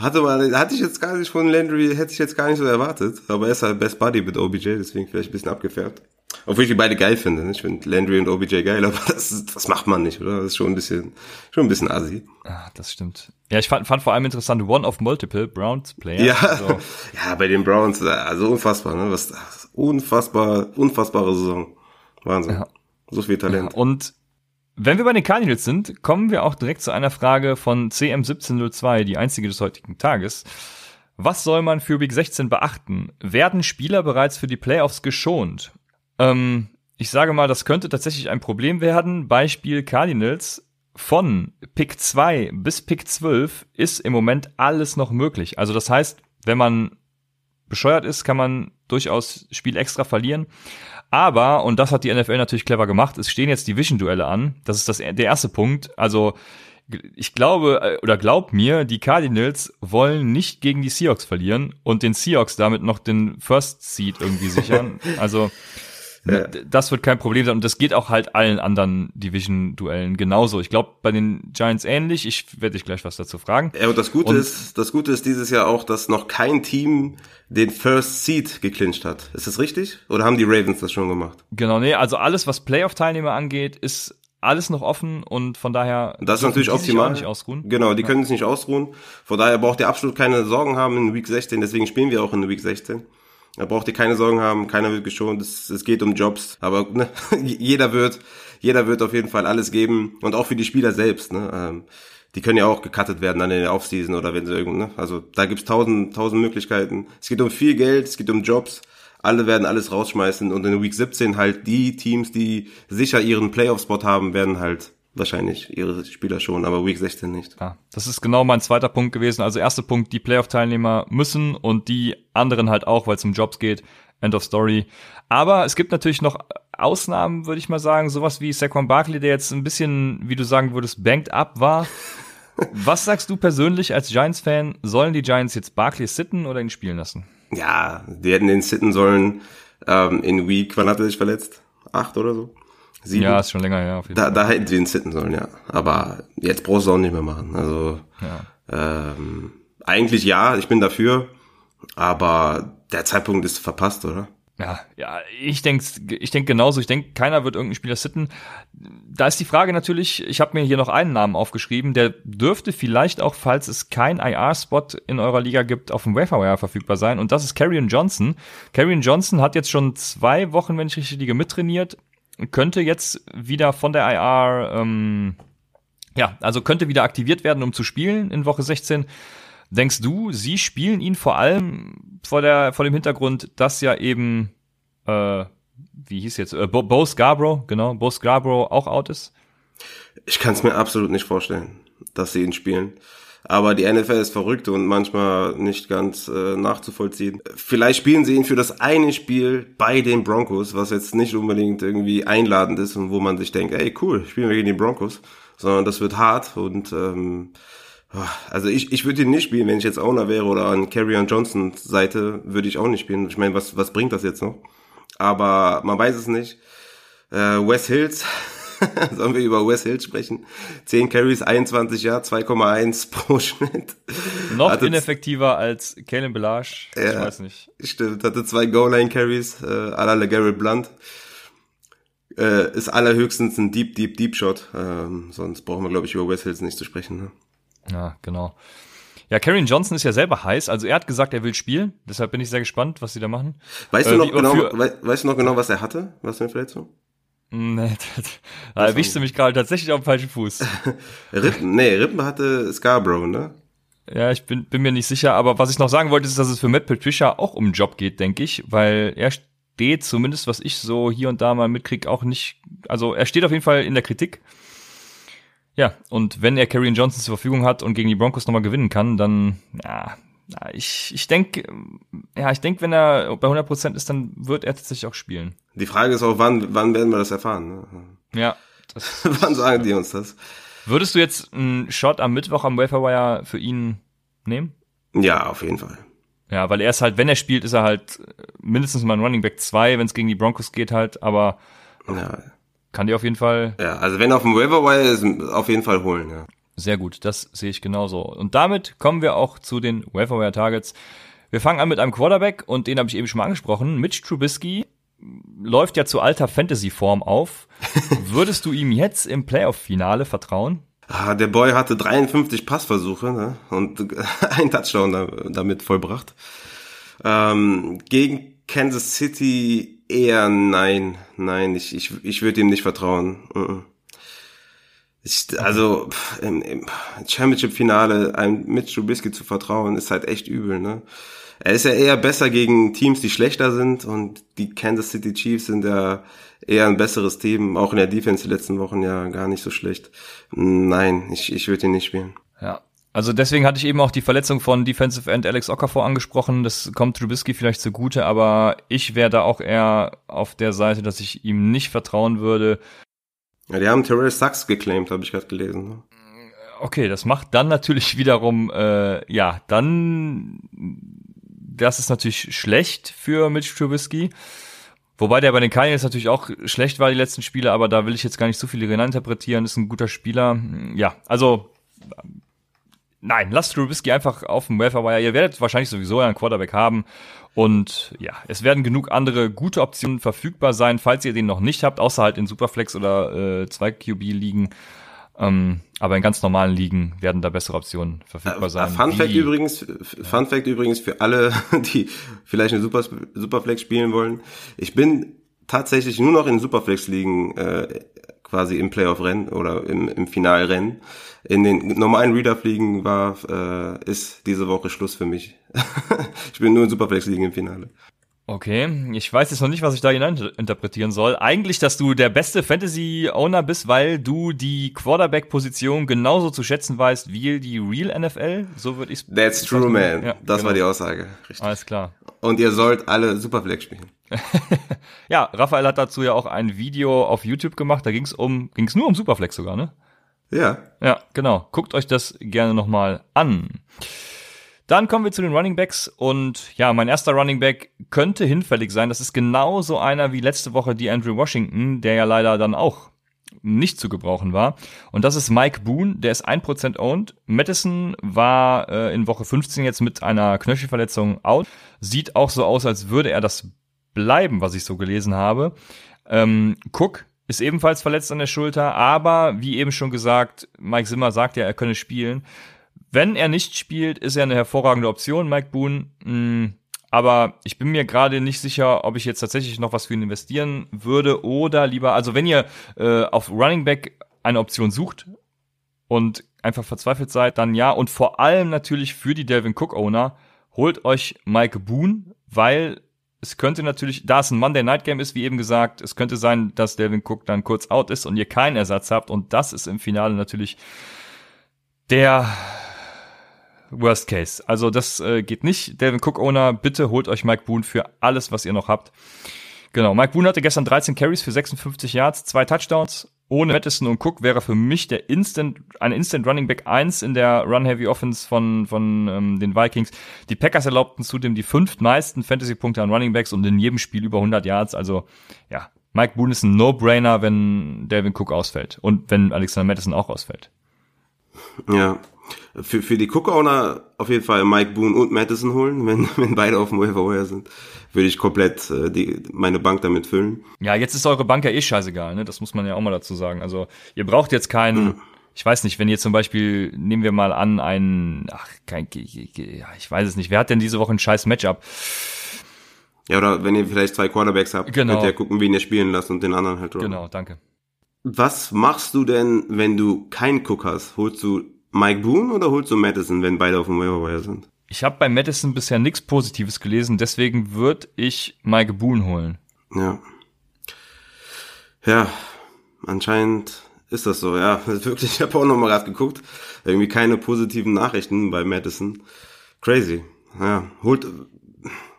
Hatte man, hatte ich jetzt gar nicht von Landry, hätte ich jetzt gar nicht so erwartet. Aber er ist halt Best Buddy mit OBJ, deswegen vielleicht ein bisschen abgefärbt. Obwohl ich die beide geil finde. Ne? Ich finde Landry und OBJ geil, aber das, das macht man nicht, oder? Das ist schon ein bisschen, schon ein bisschen assi. Ah, das stimmt. Ja, ich fand, fand vor allem interessant, One of Multiple Browns Player. Ja, also. ja, bei den Browns, also unfassbar, ne? Was, unfassbar, unfassbare Saison. Wahnsinn. Ja. So viel Talent. Ja, und wenn wir bei den Cardinals sind, kommen wir auch direkt zu einer Frage von CM1702, die einzige des heutigen Tages. Was soll man für Week 16 beachten? Werden Spieler bereits für die Playoffs geschont? Ähm, ich sage mal, das könnte tatsächlich ein Problem werden. Beispiel Cardinals. Von Pick 2 bis Pick 12 ist im Moment alles noch möglich. Also das heißt, wenn man bescheuert ist, kann man durchaus Spiel extra verlieren. Aber, und das hat die NFL natürlich clever gemacht, es stehen jetzt Division-Duelle an. Das ist das, der erste Punkt. Also, ich glaube, äh, oder glaub mir, die Cardinals wollen nicht gegen die Seahawks verlieren und den Seahawks damit noch den First Seed irgendwie sichern. Also, ja. Das wird kein Problem sein und das geht auch halt allen anderen Division-Duellen genauso. Ich glaube bei den Giants ähnlich. Ich werde dich gleich was dazu fragen. Ja, und das Gute und ist, das Gute ist dieses Jahr auch, dass noch kein Team den First Seed geclincht hat. Ist das richtig? Oder haben die Ravens das schon gemacht? Genau, nee, also alles, was Playoff-Teilnehmer angeht, ist alles noch offen und von daher das ist natürlich optimal. Nicht ausruhen. Genau, die ja. können sich nicht ausruhen. Von daher braucht ihr absolut keine Sorgen haben in Week 16. Deswegen spielen wir auch in Week 16. Da braucht ihr keine Sorgen haben, keiner wird geschont, es, es geht um Jobs, aber ne, jeder wird, jeder wird auf jeden Fall alles geben und auch für die Spieler selbst. Ne, ähm, die können ja auch gecuttet werden dann in der Offseason oder wenn sie irgend, ne, also da gibt's tausend, tausend Möglichkeiten. Es geht um viel Geld, es geht um Jobs. Alle werden alles rausschmeißen und in Week 17 halt die Teams, die sicher ihren Playoff-Spot haben, werden halt wahrscheinlich ihre Spieler schon, aber Week 16 nicht. Ja, das ist genau mein zweiter Punkt gewesen. Also erster Punkt, die Playoff-Teilnehmer müssen und die anderen halt auch, weil es um Jobs geht. End of Story. Aber es gibt natürlich noch Ausnahmen, würde ich mal sagen. Sowas wie Saquon Barkley, der jetzt ein bisschen, wie du sagen würdest, banked up war. Was sagst du persönlich als Giants-Fan? Sollen die Giants jetzt Barkley sitten oder ihn spielen lassen? Ja, die hätten den sitten sollen ähm, in Week, wann hat er sich verletzt? Acht oder so? Sieben. Ja, ist schon länger, jeden da, Fall. da hätten sie ihn sitten sollen, ja. Aber jetzt brauchst du auch nicht mehr machen. Also ja. ähm, eigentlich ja, ich bin dafür, aber der Zeitpunkt ist verpasst, oder? Ja, ja, ich denke ich denk genauso. Ich denke, keiner wird irgendeinen Spieler sitten. Da ist die Frage natürlich, ich habe mir hier noch einen Namen aufgeschrieben, der dürfte vielleicht auch, falls es kein IR-Spot in eurer Liga gibt, auf dem Waferwire verfügbar sein. Und das ist Carrion Johnson. Carrion Johnson hat jetzt schon zwei Wochen, wenn ich richtig liege, mittrainiert könnte jetzt wieder von der IR, ähm, ja, also könnte wieder aktiviert werden, um zu spielen in Woche 16. Denkst du, sie spielen ihn vor allem vor der vor dem Hintergrund, dass ja eben äh, wie hieß jetzt äh, Bo, Bo Scarborough, genau, Bo Scarborough auch out ist? Ich kann es mir absolut nicht vorstellen, dass sie ihn spielen. Aber die NFL ist verrückt und manchmal nicht ganz äh, nachzuvollziehen. Vielleicht spielen sie ihn für das eine Spiel bei den Broncos, was jetzt nicht unbedingt irgendwie einladend ist und wo man sich denkt, ey cool, spielen wir gegen die Broncos, sondern das wird hart und ähm, also ich, ich würde ihn nicht spielen, wenn ich jetzt Owner wäre oder an Carrion Johnson Seite würde ich auch nicht spielen. Ich meine, was, was bringt das jetzt noch? Aber man weiß es nicht. Äh, Wes Hills Sollen wir über Wes Hill sprechen? 10 Carries, 21 Jahre, 2,1 pro Schnitt. Noch hatte ineffektiver als Kalen Belage. Ja, ich weiß nicht. Stimmt, hatte zwei Goal-Line-Carries, äh, à la Garrett Blunt. Äh, ist allerhöchstens ein Deep, Deep, Deep Shot. Ähm, sonst brauchen wir, glaube ich, über Wes Hills nicht zu sprechen. Ne? Ja, genau. Ja, Karrion Johnson ist ja selber heiß, also er hat gesagt, er will spielen, deshalb bin ich sehr gespannt, was sie da machen. Weißt äh, du noch genau, we weißt du noch genau, was er hatte? Was für eine Verletzung? Nee, da erwischte mich gerade tatsächlich auf dem falschen Fuß. Rippen, nee, Rippen hatte Scarborough, ne? Ja, ich bin, bin mir nicht sicher, aber was ich noch sagen wollte, ist, dass es für Matt Patricia auch um den Job geht, denke ich, weil er steht, zumindest was ich so hier und da mal mitkrieg, auch nicht, also er steht auf jeden Fall in der Kritik. Ja, und wenn er Karrion Johnson zur Verfügung hat und gegen die Broncos nochmal gewinnen kann, dann, ja, ich, ich denke, ja, ich denke, wenn er bei 100% ist, dann wird er tatsächlich auch spielen. Die Frage ist auch, wann, wann werden wir das erfahren? Ne? Ja. Das, wann sagen die uns das? Würdest du jetzt einen Shot am Mittwoch am Waferwire für ihn nehmen? Ja, auf jeden Fall. Ja, weil er ist halt, wenn er spielt, ist er halt mindestens mal ein Running Back 2, wenn es gegen die Broncos geht halt, aber ja. kann die auf jeden Fall. Ja, also wenn auf dem Waferwire ist, auf jeden Fall holen, ja. Sehr gut, das sehe ich genauso. Und damit kommen wir auch zu den Waferwire Targets. Wir fangen an mit einem Quarterback und den habe ich eben schon mal angesprochen. Mitch Trubisky läuft ja zu alter Fantasy-Form auf. Würdest du ihm jetzt im Playoff-Finale vertrauen? Ah, der Boy hatte 53 Passversuche ne? und ein Touchdown damit vollbracht. Ähm, gegen Kansas City eher nein, nein, ich, ich, ich würde ihm nicht vertrauen. Ich, also im, im Championship-Finale einem Mitch Trubisky zu vertrauen, ist halt echt übel. Ne? Er ist ja eher besser gegen Teams, die schlechter sind und die Kansas City Chiefs sind ja eher ein besseres Team, auch in der Defense die letzten Wochen ja gar nicht so schlecht. Nein, ich, ich würde ihn nicht spielen. Ja, also deswegen hatte ich eben auch die Verletzung von Defensive End Alex Okafor angesprochen. Das kommt Trubisky vielleicht zugute, aber ich wäre da auch eher auf der Seite, dass ich ihm nicht vertrauen würde. Ja, die haben Terrell Sachs geclaimed, habe ich gerade gelesen. Ne? Okay, das macht dann natürlich wiederum, äh, ja, dann, das ist natürlich schlecht für Mitch Trubisky. Wobei der bei den Cardinals natürlich auch schlecht war, die letzten Spiele, aber da will ich jetzt gar nicht so viele interpretieren. Ist ein guter Spieler. Ja, also nein, lasst Trubisky einfach auf dem Welfare Ihr werdet wahrscheinlich sowieso einen Quarterback haben. Und ja, es werden genug andere gute Optionen verfügbar sein, falls ihr den noch nicht habt, außer halt in Superflex oder äh, 2 QB ligen. Ähm, aber in ganz normalen Ligen werden da bessere Optionen verfügbar äh, sein. Fun Fact übrigens, Fun Fact übrigens für alle, die vielleicht eine Super, Superflex spielen wollen. Ich bin tatsächlich nur noch in Superflex-Ligen äh, quasi im Playoff-Rennen oder im, im Finalrennen. In den normalen Reader-Fliegen war, äh, ist diese Woche Schluss für mich. ich bin nur in Superflex-Ligen im Finale. Okay, ich weiß jetzt noch nicht, was ich da hinein interpretieren soll. Eigentlich, dass du der beste Fantasy-Owner bist, weil du die Quarterback-Position genauso zu schätzen weißt wie die Real NFL. So würde ich That's true, man. Ja, das genau. war die Aussage. Richtig. Alles klar. Und ihr sollt alle Superflex spielen. ja, Raphael hat dazu ja auch ein Video auf YouTube gemacht. Da ging es um, ging es nur um Superflex sogar, ne? Ja. Ja, genau. Guckt euch das gerne nochmal an. Dann kommen wir zu den Running Backs und ja, mein erster Running Back könnte hinfällig sein. Das ist genau so einer wie letzte Woche die Andrew Washington, der ja leider dann auch nicht zu gebrauchen war. Und das ist Mike Boone, der ist 1% owned. Madison war äh, in Woche 15 jetzt mit einer Knöchelverletzung out. Sieht auch so aus, als würde er das bleiben, was ich so gelesen habe. Ähm, Cook ist ebenfalls verletzt an der Schulter, aber wie eben schon gesagt, Mike Zimmer sagt ja, er könne spielen. Wenn er nicht spielt, ist er eine hervorragende Option, Mike Boone. Mm, aber ich bin mir gerade nicht sicher, ob ich jetzt tatsächlich noch was für ihn investieren würde oder lieber, also wenn ihr äh, auf Running Back eine Option sucht und einfach verzweifelt seid, dann ja. Und vor allem natürlich für die Delvin Cook Owner, holt euch Mike Boone, weil es könnte natürlich, da es ein Monday Night Game ist, wie eben gesagt, es könnte sein, dass Delvin Cook dann kurz out ist und ihr keinen Ersatz habt und das ist im Finale natürlich der Worst Case. Also das äh, geht nicht. Devin Cook Owner, bitte holt euch Mike Boone für alles, was ihr noch habt. Genau, Mike Boone hatte gestern 13 Carries für 56 Yards, zwei Touchdowns. Ohne Madison und Cook wäre für mich der Instant, ein Instant Running Back 1 in der Run-Heavy Offense von, von ähm, den Vikings. Die Packers erlaubten zudem die fünftmeisten Fantasy-Punkte an Running Backs und in jedem Spiel über 100 Yards. Also ja, Mike Boone ist ein No-Brainer, wenn Devin Cook ausfällt und wenn Alexander Madison auch ausfällt. Ja, für, für die Cook-Owner auf jeden Fall Mike Boone und Madison holen, wenn, wenn beide auf dem Waiver sind. Würde ich komplett äh, die, meine Bank damit füllen. Ja, jetzt ist eure Bank ja eh scheißegal, ne? Das muss man ja auch mal dazu sagen. Also ihr braucht jetzt keinen, mhm. ich weiß nicht, wenn ihr zum Beispiel, nehmen wir mal an, einen, ach, kein, ich weiß es nicht, wer hat denn diese Woche ein scheiß Matchup? Ja, oder wenn ihr vielleicht zwei Quarterbacks habt, Genau. könnt ihr gucken, wen ihr spielen lasst und den anderen halt droppen. Genau, danke. Was machst du denn, wenn du keinen Cook hast? Holst du Mike Boone oder holst du Madison, wenn beide auf dem Waiver sind? Ich habe bei Madison bisher nichts Positives gelesen, deswegen würde ich Mike Boone holen. Ja. Ja, anscheinend ist das so, ja. Wirklich, ich habe auch nochmal gerade geguckt. Irgendwie keine positiven Nachrichten bei Madison. Crazy. Ja, holt,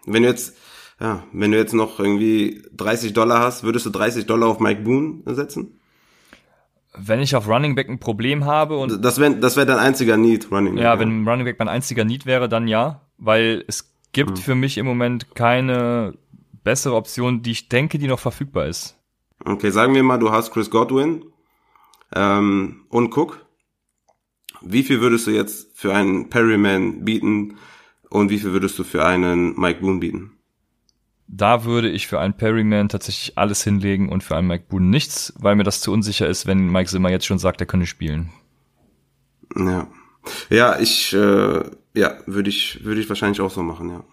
wenn du jetzt, ja, wenn du jetzt noch irgendwie 30 Dollar hast, würdest du 30 Dollar auf Mike Boone setzen? Wenn ich auf Running Back ein Problem habe und Das wäre das wär dein einziger Need, Running Back, ja, wenn Running Back mein einziger Need wäre, dann ja, weil es gibt für mich im Moment keine bessere Option, die ich denke, die noch verfügbar ist. Okay, sagen wir mal, du hast Chris Godwin ähm, und Cook. Wie viel würdest du jetzt für einen Perryman bieten und wie viel würdest du für einen Mike Boone bieten? Da würde ich für einen Perryman tatsächlich alles hinlegen und für einen Mike Boone nichts, weil mir das zu unsicher ist, wenn Mike Zimmer jetzt schon sagt, er könne spielen. Ja, ja, ich, äh, ja, würde ich, würde ich wahrscheinlich auch so machen, ja,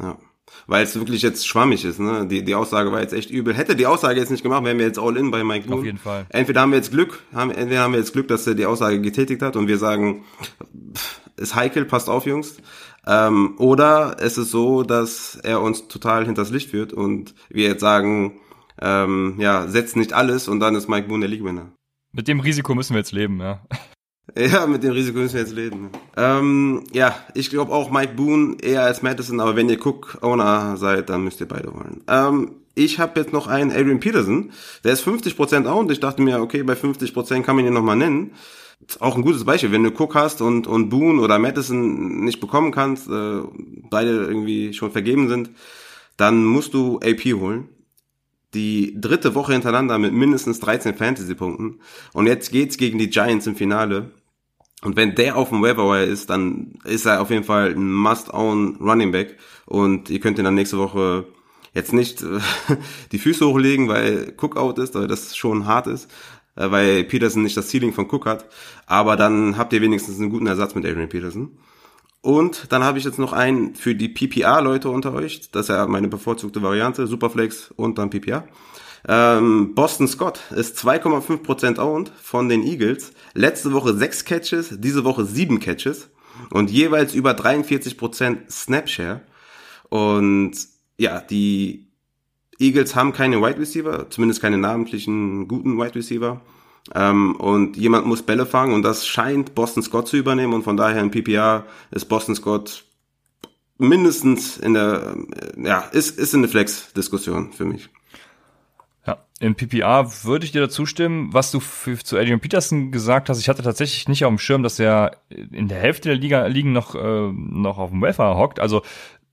ja, weil es wirklich jetzt schwammig ist, ne? Die die Aussage war jetzt echt übel. Hätte die Aussage jetzt nicht gemacht, wären wir jetzt all in bei Mike Boone. Auf jeden Fall. Entweder haben wir jetzt Glück, haben, entweder haben wir jetzt Glück, dass er die Aussage getätigt hat und wir sagen, pff, ist heikel, passt auf, Jungs. Ähm, oder es ist so, dass er uns total hinters Licht führt und wir jetzt sagen, ähm, ja, setzt nicht alles und dann ist Mike Boone der League-Winner. Mit dem Risiko müssen wir jetzt leben, ja. Ja, mit dem Risiko müssen wir jetzt leben. Ähm, ja, ich glaube auch Mike Boone eher als Madison, aber wenn ihr Cook-Owner seid, dann müsst ihr beide holen. Ähm, ich habe jetzt noch einen Adrian Peterson, der ist 50% owned. Ich dachte mir, okay, bei 50% kann man ihn nochmal nennen. Auch ein gutes Beispiel, wenn du Cook hast und, und Boone oder Madison nicht bekommen kannst, äh, beide irgendwie schon vergeben sind, dann musst du AP holen die dritte Woche hintereinander mit mindestens 13 Fantasy-Punkten. Und jetzt geht's gegen die Giants im Finale. Und wenn der auf dem Waiver ist, dann ist er auf jeden Fall ein Must-Own Running Back. Und ihr könnt ihn dann nächste Woche jetzt nicht äh, die Füße hochlegen, weil Cook out ist, weil das schon hart ist, weil Peterson nicht das Ceiling von Cook hat. Aber dann habt ihr wenigstens einen guten Ersatz mit Adrian Peterson. Und dann habe ich jetzt noch einen für die PPR-Leute unter euch. Das ist ja meine bevorzugte Variante. Superflex und dann PPR. Ähm, Boston Scott ist 2,5% owned von den Eagles. Letzte Woche 6 Catches, diese Woche 7 Catches. Und jeweils über 43% Snapshare. Und ja, die Eagles haben keine Wide Receiver, zumindest keine namentlichen guten Wide Receiver. Ähm, und jemand muss Bälle fangen und das scheint Boston Scott zu übernehmen und von daher im PPR ist Boston Scott mindestens in der, äh, ja, ist, ist in der Flex-Diskussion für mich. Ja, im PPR würde ich dir dazu stimmen, was du für, zu Adrian Peterson gesagt hast. Ich hatte tatsächlich nicht auf dem Schirm, dass er in der Hälfte der Liga liegen noch äh, noch auf dem Welfare hockt. Also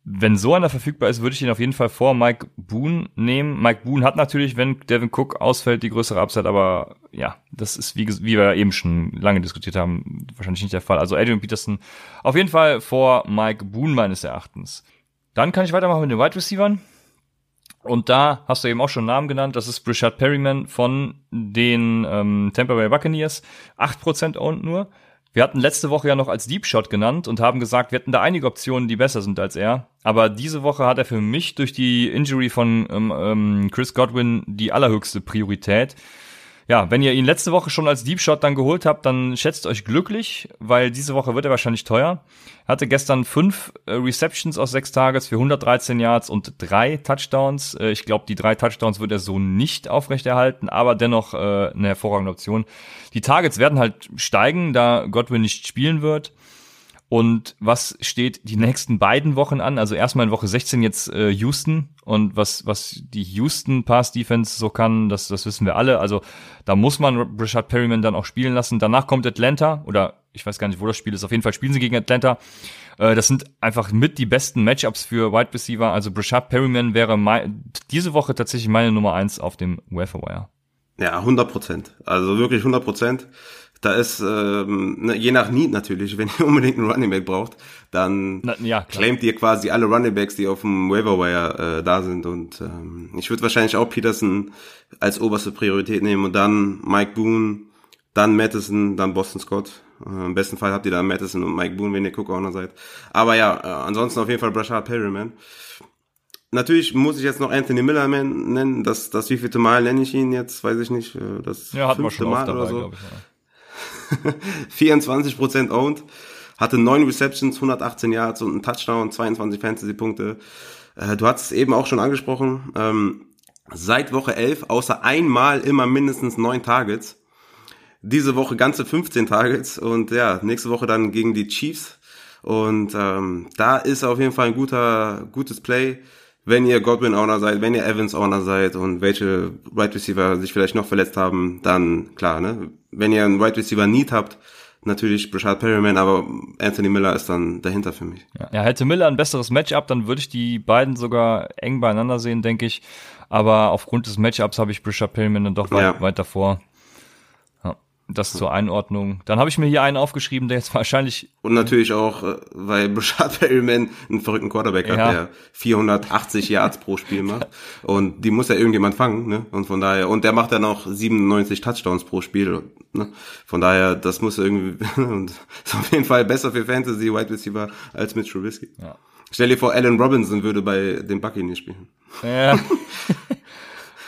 wenn so einer verfügbar ist, würde ich ihn auf jeden Fall vor Mike Boone nehmen. Mike Boone hat natürlich, wenn Devin Cook ausfällt, die größere Upside, aber ja, das ist wie, wie wir eben schon lange diskutiert haben, wahrscheinlich nicht der Fall. Also Adrian Peterson auf jeden Fall vor Mike Boone meines Erachtens. Dann kann ich weitermachen mit den Wide Receivern. Und da hast du eben auch schon Namen genannt. Das ist Brishad Perryman von den ähm, Tampa Bay Buccaneers. 8% owned nur. Wir hatten letzte Woche ja noch als Deep Shot genannt und haben gesagt, wir hätten da einige Optionen, die besser sind als er. Aber diese Woche hat er für mich durch die Injury von ähm, ähm, Chris Godwin die allerhöchste Priorität. Ja, wenn ihr ihn letzte Woche schon als Deep Shot dann geholt habt, dann schätzt euch glücklich, weil diese Woche wird er wahrscheinlich teuer. Er hatte gestern fünf äh, Receptions aus sechs Tages für 113 Yards und drei Touchdowns. Äh, ich glaube, die drei Touchdowns wird er so nicht aufrechterhalten, aber dennoch äh, eine hervorragende Option. Die Targets werden halt steigen, da Godwin nicht spielen wird. Und was steht die nächsten beiden Wochen an? Also erstmal in Woche 16 jetzt äh, Houston und was was die Houston Pass Defense so kann, das das wissen wir alle. Also da muss man Richard Perryman dann auch spielen lassen. Danach kommt Atlanta oder ich weiß gar nicht, wo das Spiel ist. Auf jeden Fall spielen sie gegen Atlanta. Äh, das sind einfach mit die besten Matchups für Wide Receiver. Also Brashad Perryman wäre mein, diese Woche tatsächlich meine Nummer eins auf dem Wire. Ja, 100 Prozent. Also wirklich 100 Prozent. Da ist, ähm, ne, je nach Need natürlich, wenn ihr unbedingt einen Running Back braucht, dann Na, ja, claimt ihr quasi alle Running Backs, die auf dem Waiver Wire äh, da sind. Und ähm, ich würde wahrscheinlich auch Peterson als oberste Priorität nehmen und dann Mike Boone, dann Madison, dann Boston Scott. Äh, Im besten Fall habt ihr dann Madison und Mike Boone, wenn ihr Cook Owner seid. Aber ja, äh, ansonsten auf jeden Fall Brashard Perryman. Natürlich muss ich jetzt noch Anthony Miller nennen. Das, das wievielte Mal nenne ich ihn jetzt, weiß ich nicht. äh, Das Ja, hat man fünfte schon Mal dabei, oder so. ich. Ja. 24% owned, hatte 9 Receptions, 118 Yards und einen Touchdown, 22 Fantasy-Punkte. Äh, du hast es eben auch schon angesprochen. Ähm, seit Woche 11 außer einmal immer mindestens 9 Targets. Diese Woche ganze 15 Targets und ja, nächste Woche dann gegen die Chiefs. Und ähm, da ist auf jeden Fall ein guter, gutes Play, wenn ihr Godwin Owner seid, wenn ihr Evans Owner seid und welche Wide Receiver sich vielleicht noch verletzt haben, dann klar, ne? Wenn ihr einen Wide Receiver Need habt, natürlich Brashad Perryman, aber Anthony Miller ist dann dahinter für mich. Ja, hätte Miller ein besseres Matchup, dann würde ich die beiden sogar eng beieinander sehen, denke ich. Aber aufgrund des Matchups habe ich Brashad Perryman dann doch weit, Ja. weit davor. Das zur Einordnung. Dann habe ich mir hier einen aufgeschrieben, der jetzt wahrscheinlich Und natürlich auch, äh, weil Brashad Perryman einen verrückten Quarterback hat, Ja. der 480 Yards pro Spiel macht. Und die muss ja irgendjemand fangen, ne? Und von daher, und der macht dann auch 97 Touchdowns pro Spiel, ne? Von daher, das muss irgendwie, und ist auf jeden Fall besser für Fantasy Wide Receiver als mit Trubisky. Ja. Stell dir vor, Allen Robinson würde bei den Buccaneers spielen. Ja.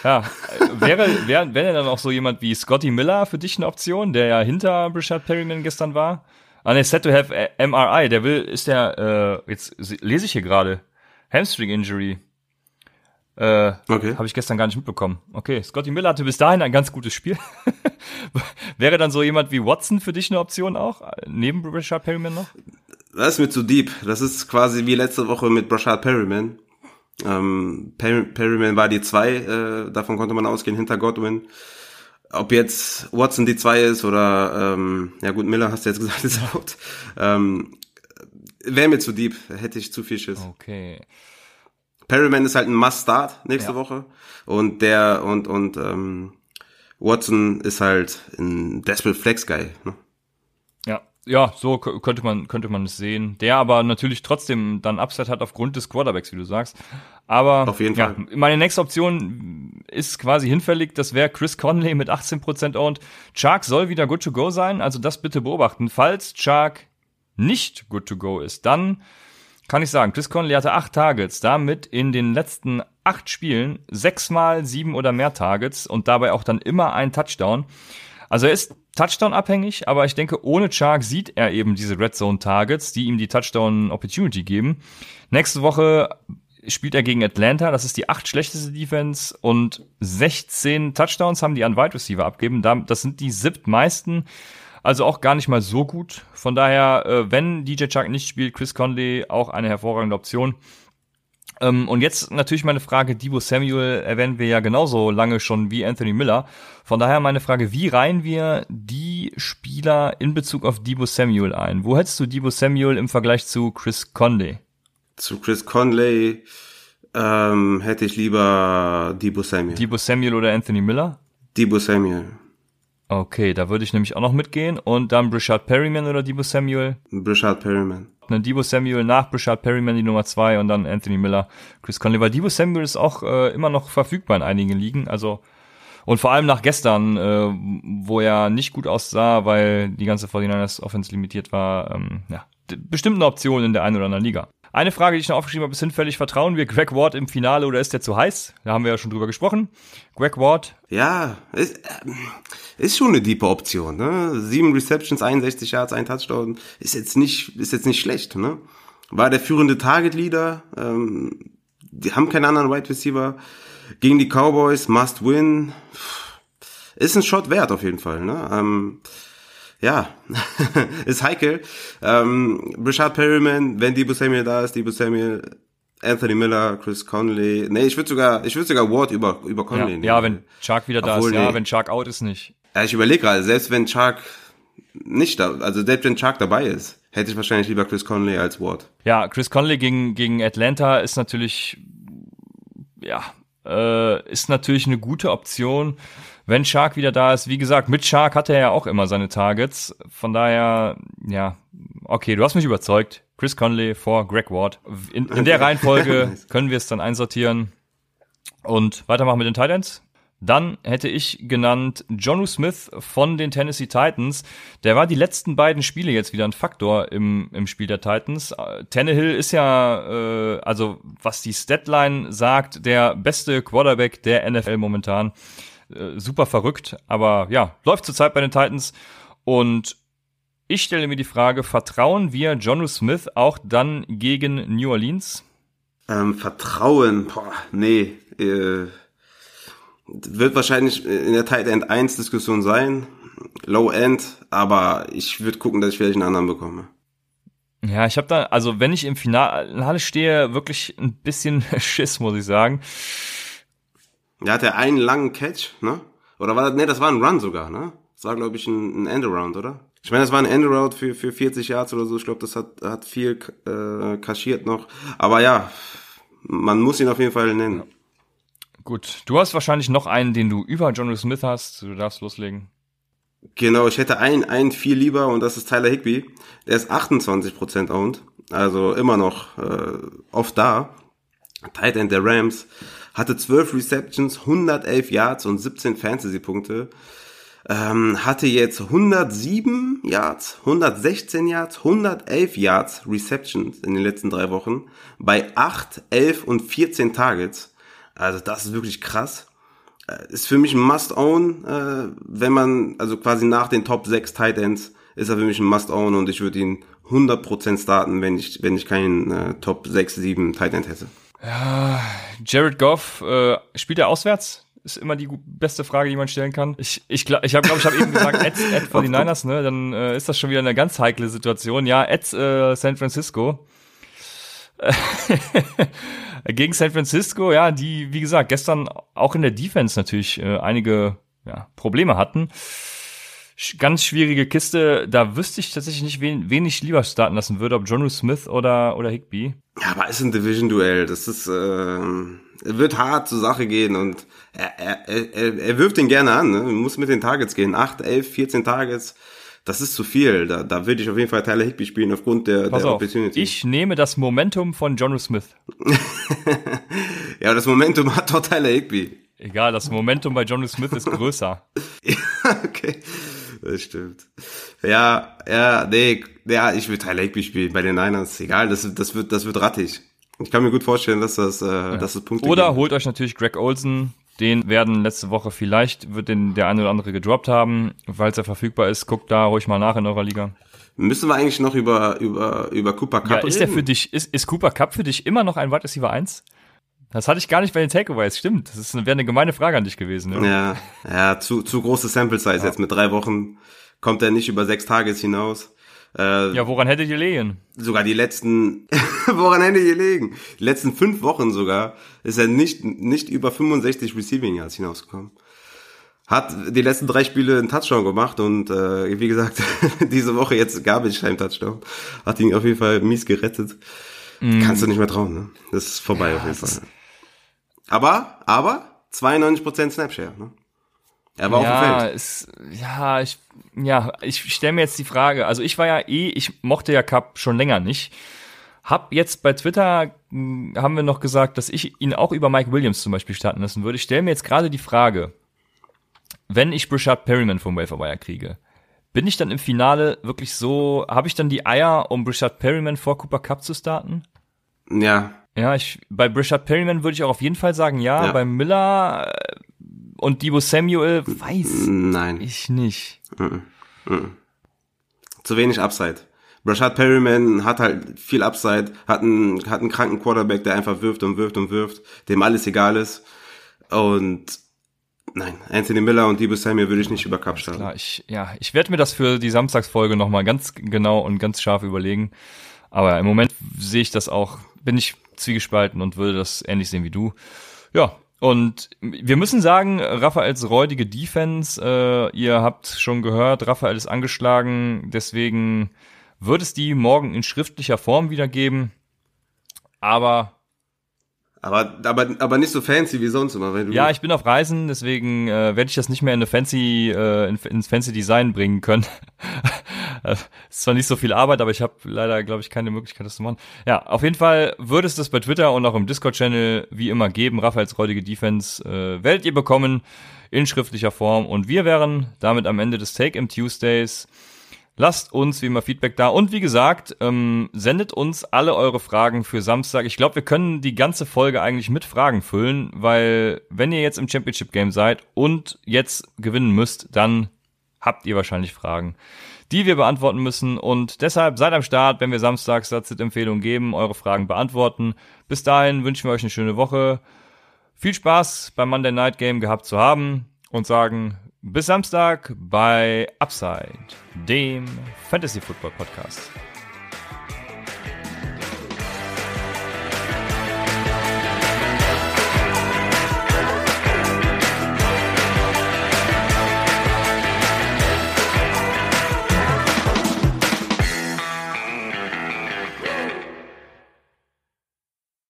Ja, äh, wäre, wäre, wäre dann auch so jemand wie Scotty Miller für dich eine Option, der ja hinter Brashad Perryman gestern war? Ah, ne, set to have a- MRI, der will, ist der, äh, jetzt se- lese ich hier gerade, Hamstring Injury. Äh, Okay. habe ich gestern gar nicht mitbekommen. Okay, Scotty Miller hatte bis dahin ein ganz gutes Spiel. wäre dann so jemand wie Watson für dich eine Option auch? äh, Neben Brashad Perryman noch? Das ist mir zu deep. Das ist quasi wie letzte Woche mit Brashad Perryman. Ähm, Perry, Perryman war die zwei, äh, davon konnte man ausgehen, hinter Godwin. Ob jetzt Watson die zwei ist oder, ähm, ja gut, Miller hast du jetzt gesagt, ist out. Ähm, Wäre mir zu deep, hätte ich zu viel Schiss. Okay. Perryman ist halt ein Must-Start nächste Ja. Woche. Und der, und, und, ähm, Watson ist halt ein Desperate Flex Guy. Ne? Ja, ja, so könnte man könnte man es sehen. Der aber natürlich trotzdem dann Upside hat aufgrund des Quarterbacks, wie du sagst. Aber Auf jeden ja, Fall. meine nächste Option ist quasi hinfällig. Das wäre Chris Conley mit 18% owned. Chark soll wieder good to go sein, also das bitte beobachten. Falls Chark nicht good to go ist, dann kann ich sagen, Chris Conley hatte acht Targets, damit in den letzten acht Spielen sechsmal sieben oder mehr Targets und dabei auch dann immer ein Touchdown. Also er ist Touchdown-abhängig, aber ich denke, ohne Chark sieht er eben diese Red Zone-Targets, die ihm die Touchdown-Opportunity geben. Nächste Woche spielt er gegen Atlanta, das ist die acht schlechteste Defense und 16 Touchdowns haben die an Wide Receiver abgeben. Da- Das sind die siebtmeisten, also auch gar nicht mal so gut. Von daher, äh, wenn DJ Chark nicht spielt, Chris Conley auch eine hervorragende Option. Ähm, und jetzt natürlich meine Frage, Debo Samuel erwähnen wir ja genauso lange schon wie Anthony Miller. Von daher meine Frage, wie reihen wir die Spieler in Bezug auf Debo Samuel ein? Wo hättest du Debo Samuel im Vergleich zu Chris Conley? Zu Chris Conley ähm, hätte ich lieber Debo Samuel. Debo Samuel oder Anthony Miller? Debo Samuel. Okay, da würde ich nämlich auch noch mitgehen. Und dann Brashad Perryman oder Debo Samuel? Brashad Perryman. Dann Debo Samuel nach Brashad Perryman die Nummer zwei und dann Anthony Miller, Chris Conley. Weil Debo Samuel ist auch äh, immer noch verfügbar in einigen Ligen. Also und vor allem nach gestern, äh, wo er nicht gut aussah, weil die ganze 49ers Offense limitiert war. Ähm, ja, bestimmt eine Option in der einen oder anderen Liga. Eine Frage, die ich noch aufgeschrieben habe, ist hinfällig, vertrauen wir Greg Ward im Finale oder ist der zu heiß? Da haben wir ja schon drüber gesprochen. Greg Ward, Ja, ist, ähm, ist schon eine diepe Option. Ne? Sieben Receptions, 61 Yards, ein Touchdown. Ist jetzt nicht, ist jetzt nicht schlecht. Ne? War der führende Target Leader. Ähm, die haben keinen anderen Wide Receiver. Gegen die Cowboys, must win. Ist ein Shot wert auf jeden Fall. Ne? Ähm, ja, ist heikel. Ähm, Brashad Perryman, wenn Debo Samuel da ist, Debo Samuel, Anthony Miller, Chris Conley. Nee, ich würde sogar, ich würde sogar Ward über, über ja, Conley nehmen. ja, wenn Chark wieder da Obwohl, ist, ja, nee. wenn Chark out ist, nicht. Ja, ich überlege gerade, selbst wenn Chark nicht da, also selbst wenn Chark dabei ist, hätte ich wahrscheinlich lieber Chris Conley als Ward. Ja, Chris Conley gegen, gegen Atlanta ist natürlich, ja, äh, ist natürlich eine gute Option, wenn Shark wieder da ist. Wie gesagt, mit Shark hat er ja auch immer seine Targets. Von daher, ja, okay, du hast mich überzeugt. Chris Conley vor Greg Ward. In, in der Reihenfolge können wir es dann einsortieren und weitermachen mit den Titans. Dann hätte ich genannt Jonu Smith von den Tennessee Titans. Der war die letzten beiden Spiele jetzt wieder ein Faktor im, im Spiel der Titans. Tannehill ist ja, äh, also was die Statline sagt, der beste Quarterback der NFL momentan. Äh, super verrückt, aber ja, läuft zurzeit bei den Titans. Und ich stelle mir die Frage, vertrauen wir Jonu Smith auch dann gegen New Orleans? Ähm, Vertrauen, boah, nee, äh, wird wahrscheinlich in der Tight End 1 Diskussion sein, Low End, aber ich würde gucken, dass ich vielleicht einen anderen bekomme. Ja, ich habe da, also wenn ich im Finale stehe, wirklich ein bisschen Schiss, muss ich sagen. Ja, hat er einen langen Catch, ne? Oder war das, ne, das war ein Run sogar, ne? Das war, glaube ich, ein, ein Endaround, oder? Ich meine, das war ein Endaround für, für 40 Yards oder so. Ich glaube, das hat, hat viel äh, kaschiert noch. Aber ja, man muss ihn auf jeden Fall nennen. Ja. Gut, du hast wahrscheinlich noch einen, den du über John Smith hast. Du darfst loslegen. Genau, ich hätte einen, einen viel lieber und das ist Tyler Higby. Der ist 28% owned, also immer noch äh, oft da. Tight End der Rams hatte 12 Receptions, 111 Yards und 17 Fantasy-Punkte. Ähm, hatte jetzt 107 Yards, 116 Yards, 111 Yards Receptions in den letzten drei Wochen bei 8, 11 und 14 Targets. Also das ist wirklich krass. Äh, ist für mich ein Must-Own, äh, wenn man, also quasi nach den Top 6 Tight Ends, ist er für mich ein Must-Own und ich würde ihn 100% starten, wenn ich, wenn ich keinen äh, Top 6, 7 Tight End hätte. Ja, Jared Goff, äh, spielt er auswärts? Ist immer die beste Frage, die man stellen kann. Ich ich glaube, ich habe glaube ich habe eben gesagt, at, at 49ers, ne, dann äh, ist das schon wieder eine ganz heikle Situation. Ja, at äh, San Francisco. gegen San Francisco, ja, die, wie gesagt, gestern auch in der Defense natürlich äh, einige ja, Probleme hatten. Ganz schwierige Kiste, da wüsste ich tatsächlich nicht, wen, wen ich lieber starten lassen würde, ob Jonu Smith oder, oder Higby. Ja, aber ist ein Division-Duell. Das ist, äh, wird hart zur Sache gehen und er, er, er, er wirft ihn gerne an, ne? muss mit den Targets gehen. 8, 11, 14 Targets das ist zu viel. Da, da würde ich auf jeden Fall Tyler Higby spielen aufgrund der, Pass der auf, Opportunity. Ich nehme das Momentum von Jono Smith. ja, das Momentum hat doch Tyler Higby. Egal, das Momentum bei Jono Smith ist größer. ja, okay. Das stimmt. Ja, ja, nee, ja, ich will Tyler Higby spielen bei den Niners. Egal, das, das wird, das wird rattig. Ich kann mir gut vorstellen, dass das, äh, ja. dass das Punkte Oder gibt. holt euch natürlich Greg Olsen, den werden letzte Woche vielleicht, wird den der eine oder andere gedroppt haben. Falls er verfügbar ist, guckt da ruhig mal nach in eurer Liga. Müssen wir eigentlich noch über, über, über Cooper Cup ja, ist reden? der für dich, ist, ist Cooper Cup für dich immer noch ein Wide Receiver 1? Das hatte ich gar nicht bei den Takeaways, stimmt. Das wäre eine gemeine Frage an dich gewesen. Ja, ja, ja zu, zu große Sample Size ja. jetzt. Mit drei Wochen kommt er nicht über sechs Tages hinaus. Äh, ja, woran hättet ihr legen? Sogar die letzten, woran hättet ihr legen? Die letzten fünf Wochen sogar ist er nicht, nicht über 65 Receiving Yards hinausgekommen. Hat die letzten drei Spiele einen Touchdown gemacht und äh, wie gesagt, diese Woche jetzt Garbage Time Touchdown. Hat ihn auf jeden Fall mies gerettet. Mm. Kannst du nicht mehr trauen, ne? Das ist vorbei ja, auf jeden Fall. Aber, aber 92% Snapshare, ne? Er war ja, auf dem Feld. Ist, ja, ich, ja, ich stelle mir jetzt die Frage. Also ich war ja eh, ich mochte ja Cup schon länger nicht. Hab jetzt bei Twitter hm, haben wir noch gesagt, dass ich ihn auch über Mike Williams zum Beispiel starten lassen würde. Ich stelle mir jetzt gerade die Frage, wenn ich Brashard Perryman vom Waferwire kriege, bin ich dann im Finale wirklich so, habe ich dann die Eier, um Brashard Perryman vor Cooper Cup zu starten? Ja. Ja, ich, bei Brashard Perryman würde ich auch auf jeden Fall sagen, ja. ja. Bei Miller äh, und Debo Samuel weiß Nein. ich nicht. Mm -mm. Zu wenig Upside. Rashad Perryman hat halt viel Upside, hat einen, hat einen kranken Quarterback, der einfach wirft und wirft und wirft, dem alles egal ist. Und nein, Anthony Miller und Debo Samuel würde ich nicht über Cup starten. Klar, ich, ja, ich werde mir das für die Samstagsfolge nochmal ganz genau und ganz scharf überlegen. Aber im Moment sehe ich das auch, bin ich zwiegespalten und würde das ähnlich sehen wie du. Ja, und wir müssen sagen, Raphaels räudige Defense, äh, ihr habt schon gehört, Raphael ist angeschlagen, deswegen wird es die morgen in schriftlicher Form wiedergeben. Aber aber, aber, aber nicht so fancy wie sonst immer. Wenn du ja, ich bin auf Reisen, deswegen äh, werde ich das nicht mehr in eine fancy, äh, in, ins fancy Design bringen können. ist zwar nicht so viel Arbeit, aber ich habe leider, glaube ich, keine Möglichkeit, das zu machen. Ja, auf jeden Fall würde es das bei Twitter und auch im Discord-Channel wie immer geben. Raphaels räudige Defense äh, werdet ihr bekommen. in schriftlicher Form. Und wir wären damit am Ende des Take-Em Tuesdays. Lasst uns wie immer Feedback da. Und wie gesagt, ähm, sendet uns alle eure Fragen für Samstag. Ich glaube, wir können die ganze Folge eigentlich mit Fragen füllen, weil wenn ihr jetzt im Championship Game seid und jetzt gewinnen müsst, dann habt ihr wahrscheinlich Fragen, die wir beantworten müssen. Und deshalb seid am Start, wenn wir samstags Empfehlungen geben, eure Fragen beantworten. Bis dahin wünschen wir euch eine schöne Woche. Viel Spaß beim Monday Night Game gehabt zu haben und sagen bis Samstag bei Upside, dem Fantasy Football Podcast.